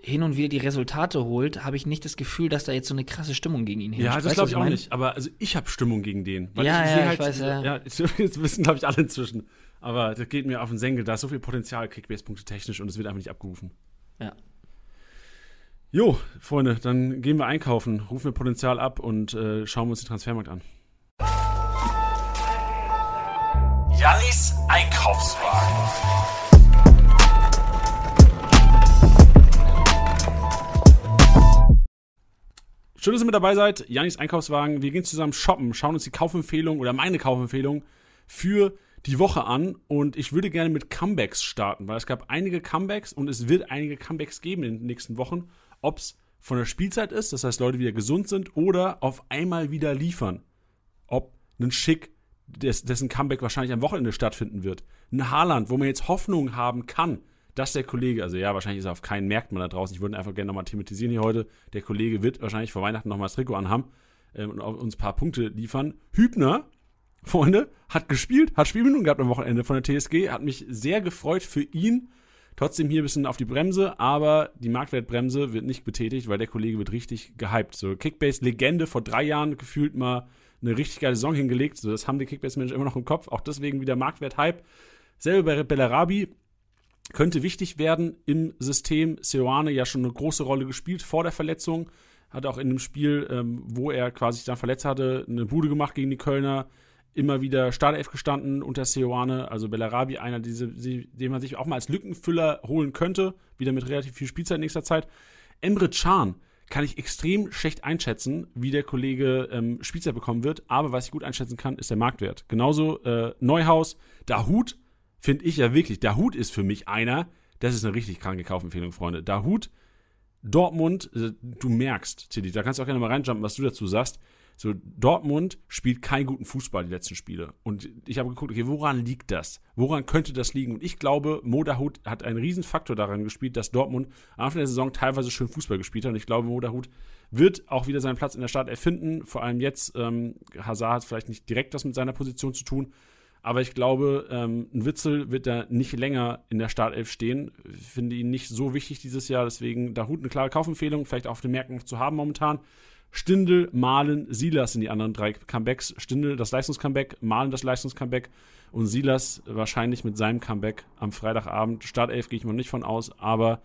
B: hin und wieder die Resultate holt, habe ich nicht das Gefühl, dass da jetzt so eine krasse Stimmung gegen ihn
A: herrscht. Ja, das glaube ich auch nicht. Aber also ich habe Stimmung gegen den.
B: Weil ja, ich, ja, halt, ich weiß, ja.
A: ja. Das wissen, glaube ich, alle inzwischen. Aber das geht mir auf den Senkel. Da ist so viel Potenzial, Kickbase-Punkte technisch, und es wird einfach nicht abgerufen.
B: Ja.
A: Jo, Freunde, dann gehen wir einkaufen, rufen wir Potenzial ab und äh, schauen wir uns den Transfermarkt an.
D: Jannis Einkaufswagen.
A: Schön, dass ihr mit dabei seid. Jannis Einkaufswagen. Wir gehen zusammen shoppen, schauen uns die Kaufempfehlung oder meine Kaufempfehlung für die Woche an. Und ich würde gerne mit Comebacks starten, weil es gab einige Comebacks und es wird einige Comebacks geben in den nächsten Wochen. Ob es von der Spielzeit ist, das heißt Leute wieder gesund sind oder auf einmal wieder liefern. Ob ein Schick des, dessen Comeback wahrscheinlich am Wochenende stattfinden wird. Ein Haaland, wo man jetzt Hoffnung haben kann, dass der Kollege, also ja, wahrscheinlich ist er auf keinen Märkten da draußen, ich würde einfach gerne nochmal thematisieren hier heute, der Kollege wird wahrscheinlich vor Weihnachten nochmal das Trikot anhaben äh, und uns ein paar Punkte liefern. Hübner, Freunde, hat gespielt, hat Spielminuten gehabt am Wochenende von der TSG, hat mich sehr gefreut für ihn. Trotzdem hier ein bisschen auf die Bremse, aber die Marktwertbremse wird nicht betätigt, weil der Kollege wird richtig gehypt. So Kickbase-Legende vor drei Jahren gefühlt mal eine richtig geile Saison hingelegt. So, das haben die Kickbase-Manager immer noch im Kopf. Auch deswegen wieder Marktwert-Hype. Selber bei Bellarabi könnte wichtig werden im System. Seoane ja schon eine große Rolle gespielt vor der Verletzung. Hat auch in dem Spiel, ähm, wo er quasi sich dann verletzt hatte, eine Bude gemacht gegen die Kölner. Immer wieder Startelf gestanden unter Seoane. Also Bellarabi, einer, diese, den man sich auch mal als Lückenfüller holen könnte. Wieder mit relativ viel Spielzeit in nächster Zeit. Emre Can kann ich extrem schlecht einschätzen, wie der Kollege ähm, Spielzeit bekommen wird. Aber was ich gut einschätzen kann, ist der Marktwert. Genauso äh, Neuhaus, Dahut finde ich ja wirklich, Dahut ist für mich einer, das ist eine richtig kranke Kaufempfehlung, Freunde. Dahut, Dortmund, äh, du merkst, Tilly, da kannst du auch gerne mal reinjumpen, was du dazu sagst. So, Dortmund spielt keinen guten Fußball die letzten Spiele. Und ich habe geguckt, okay, woran liegt das? Woran könnte das liegen? Und ich glaube, Modahut hat einen riesen Faktor daran gespielt, dass Dortmund am Anfang der Saison teilweise schön Fußball gespielt hat. Und ich glaube, Modahut wird auch wieder seinen Platz in der Stadt erfinden. Vor allem jetzt, ähm, Hazard hat vielleicht nicht direkt was mit seiner Position zu tun. Aber ich glaube, ähm, ein Witzel wird da nicht länger in der Startelf stehen. Ich finde ihn nicht so wichtig dieses Jahr. Deswegen Dahut eine klare Kaufempfehlung, vielleicht auf den Märkten zu haben momentan. Stindel, Malen, Silas sind die anderen drei Comebacks. Stindel das Leistungscomeback, Malen das Leistungscomeback und Silas wahrscheinlich mit seinem Comeback am Freitagabend. Startelf gehe ich mal nicht von aus, aber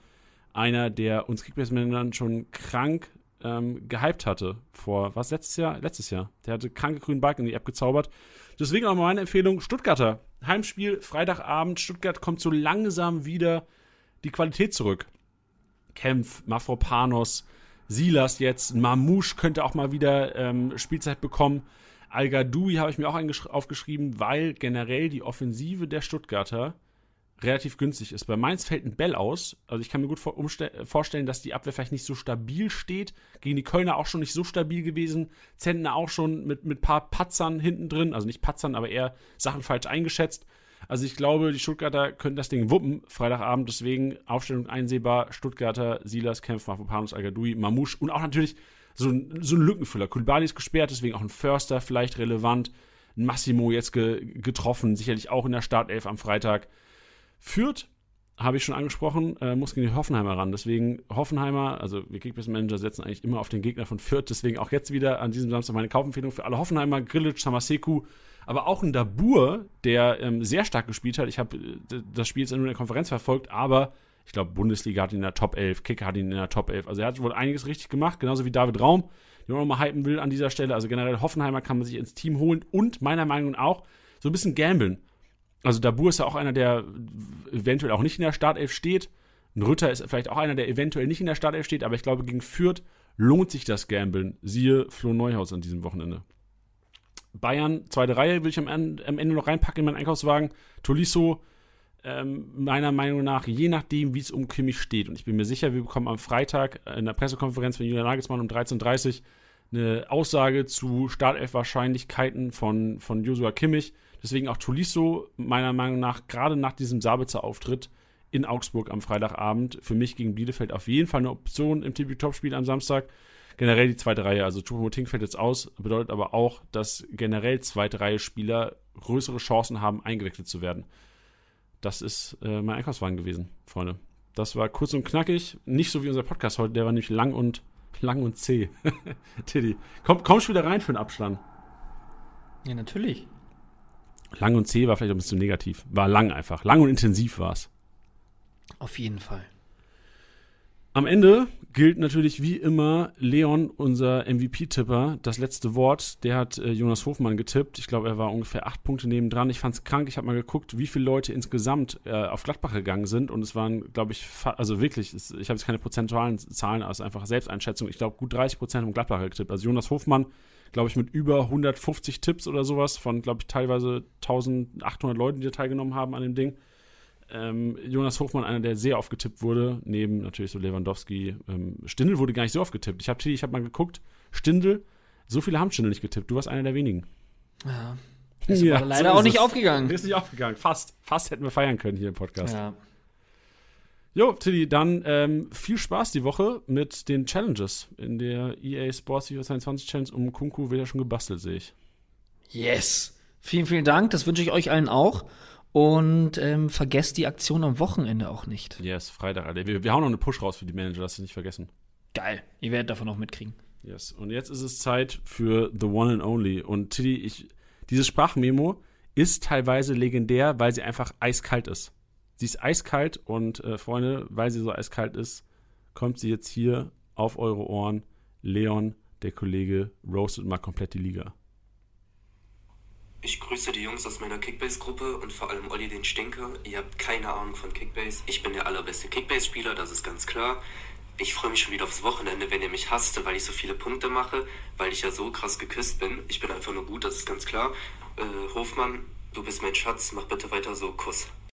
A: einer, der uns Kickbase-Männern schon krank ähm, gehypt hatte vor, was, letztes Jahr? Letztes Jahr. Der hatte kranke grünen Balken in die App gezaubert. Deswegen auch meine Empfehlung, Stuttgarter. Heimspiel, Freitagabend. Stuttgart kommt so langsam wieder die Qualität zurück. Kempf, Mafropanos, Silas jetzt, Mamouche könnte auch mal wieder ähm, Spielzeit bekommen. al habe ich mir auch aufgeschrieben, weil generell die Offensive der Stuttgarter relativ günstig ist. Bei Mainz fällt ein Bell aus. Also ich kann mir gut vorstellen, dass die Abwehr vielleicht nicht so stabil steht. Gegen die Kölner auch schon nicht so stabil gewesen. Zentner auch schon mit ein paar Patzern hinten drin. Also nicht Patzern, aber eher Sachen falsch eingeschätzt. Also ich glaube, die Stuttgarter können das Ding wuppen, Freitagabend. Deswegen Aufstellung einsehbar. Stuttgarter, Silas, Kempf, Mafopanus, Algadoui, Mamouche und auch natürlich so ein, so ein Lückenfüller. Kulibali ist gesperrt, deswegen auch ein Förster vielleicht relevant. Massimo jetzt ge getroffen, sicherlich auch in der Startelf am Freitag. Führt, habe ich schon angesprochen, äh, muss gegen die Hoffenheimer ran. Deswegen Hoffenheimer, also wir Kickbase-Manager setzen eigentlich immer auf den Gegner von Fürth. Deswegen auch jetzt wieder an diesem Samstag meine Kaufempfehlung für alle Hoffenheimer, Grilic, Samaseku, aber auch ein Dabur, der ähm, sehr stark gespielt hat. Ich habe äh, das Spiel jetzt nur in der Konferenz verfolgt, aber ich glaube, Bundesliga hat ihn in der Top 11, Kicker hat ihn in der Top 11. Also er hat wohl einiges richtig gemacht, genauso wie David Raum, den man nochmal hypen will an dieser Stelle. Also generell Hoffenheimer kann man sich ins Team holen und meiner Meinung nach auch so ein bisschen gambeln. Also Dabur ist ja auch einer, der eventuell auch nicht in der Startelf steht. Ein Rütter ist vielleicht auch einer, der eventuell nicht in der Startelf steht, aber ich glaube, gegen Fürth lohnt sich das Gambeln. Siehe Flo Neuhaus an diesem Wochenende. Bayern, zweite Reihe, will ich am Ende, am Ende noch reinpacken in meinen Einkaufswagen. Tolisso, ähm, meiner Meinung nach, je nachdem, wie es um Kimmich steht. Und ich bin mir sicher, wir bekommen am Freitag in der Pressekonferenz von Julian Nagelsmann um 13.30 Uhr eine Aussage zu Startelf-Wahrscheinlichkeiten von, von Joshua Kimmich. Deswegen auch Tolisso, meiner Meinung nach, gerade nach diesem Sabitzer-Auftritt in Augsburg am Freitagabend, für mich gegen Bielefeld auf jeden Fall eine Option im TV-Top-Spiel am Samstag. Generell die zweite Reihe, also Choupo-Moting fällt jetzt aus, bedeutet aber auch, dass generell zweite Reihe Spieler größere Chancen haben, eingewechselt zu werden. Das ist äh, mein Einkaufswagen gewesen, Freunde. Das war kurz und knackig, nicht so wie unser Podcast heute, der war nämlich lang und lang und zäh. Tiddy, komm, komm schon wieder rein für den Abstand.
B: Ja, natürlich.
A: Lang und zäh war vielleicht ein bisschen negativ. War lang einfach. Lang und intensiv war es.
B: Auf jeden Fall.
A: Am Ende gilt natürlich wie immer Leon, unser MVP-Tipper, das letzte Wort. Der hat äh, Jonas Hofmann getippt. Ich glaube, er war ungefähr acht Punkte nebendran. Ich fand es krank. Ich habe mal geguckt, wie viele Leute insgesamt äh, auf Gladbach gegangen sind. Und es waren, glaube ich, also wirklich, es, ich habe jetzt keine prozentualen Zahlen, aber es ist einfach Selbsteinschätzung. Ich glaube, gut 30 Prozent haben Gladbach getippt. Also Jonas Hofmann glaube ich, mit über 150 Tipps oder sowas von, glaube ich, teilweise 1800 Leuten, die da teilgenommen haben an dem Ding. Ähm, Jonas Hochmann, einer, der sehr oft getippt wurde, neben natürlich so Lewandowski. Ähm, Stindl wurde gar nicht so oft getippt. Ich habe ich hab mal geguckt, Stindl, so viele haben Stindl nicht getippt. Du warst einer der wenigen.
B: Ja. Ist
A: Ja,
B: leider
A: so
B: auch
A: ist
B: nicht
A: es.
B: aufgegangen.
A: Ist nicht aufgegangen. Fast. Fast hätten wir feiern können hier im Podcast.
B: Ja.
A: Jo, Tilly, dann ähm, viel Spaß die Woche mit den Challenges. In der EA Sports FIFA 22 Challenge um Kunku wird ja schon gebastelt, sehe ich.
B: Yes. Vielen, vielen Dank. Das wünsche ich euch allen auch. Und ähm, vergesst die Aktion am Wochenende auch nicht.
A: Yes, Freitag, Alter. Wir, wir hauen noch eine Push raus für die Manager, das nicht vergessen.
B: Geil. Ihr werdet davon auch mitkriegen.
A: Yes. Und jetzt ist es Zeit für The One and Only. Und Tilly, ich, dieses Sprachmemo ist teilweise legendär, weil sie einfach eiskalt ist. Sie ist eiskalt und äh, Freunde, weil sie so eiskalt ist, kommt sie jetzt hier auf eure Ohren. Leon, der Kollege, roastet mal komplett die Liga.
E: Ich grüße die Jungs aus meiner Kickbase-Gruppe und vor allem Olli den Stinker. Ihr habt keine Ahnung von Kickbase. Ich bin der allerbeste Kickbase-Spieler, das ist ganz klar. Ich freue mich schon wieder aufs Wochenende, wenn ihr mich hasst, weil ich so viele Punkte mache, weil ich ja so krass geküsst bin. Ich bin einfach nur gut, das ist ganz klar. Äh, Hofmann, du bist mein Schatz, mach bitte weiter so, Kuss.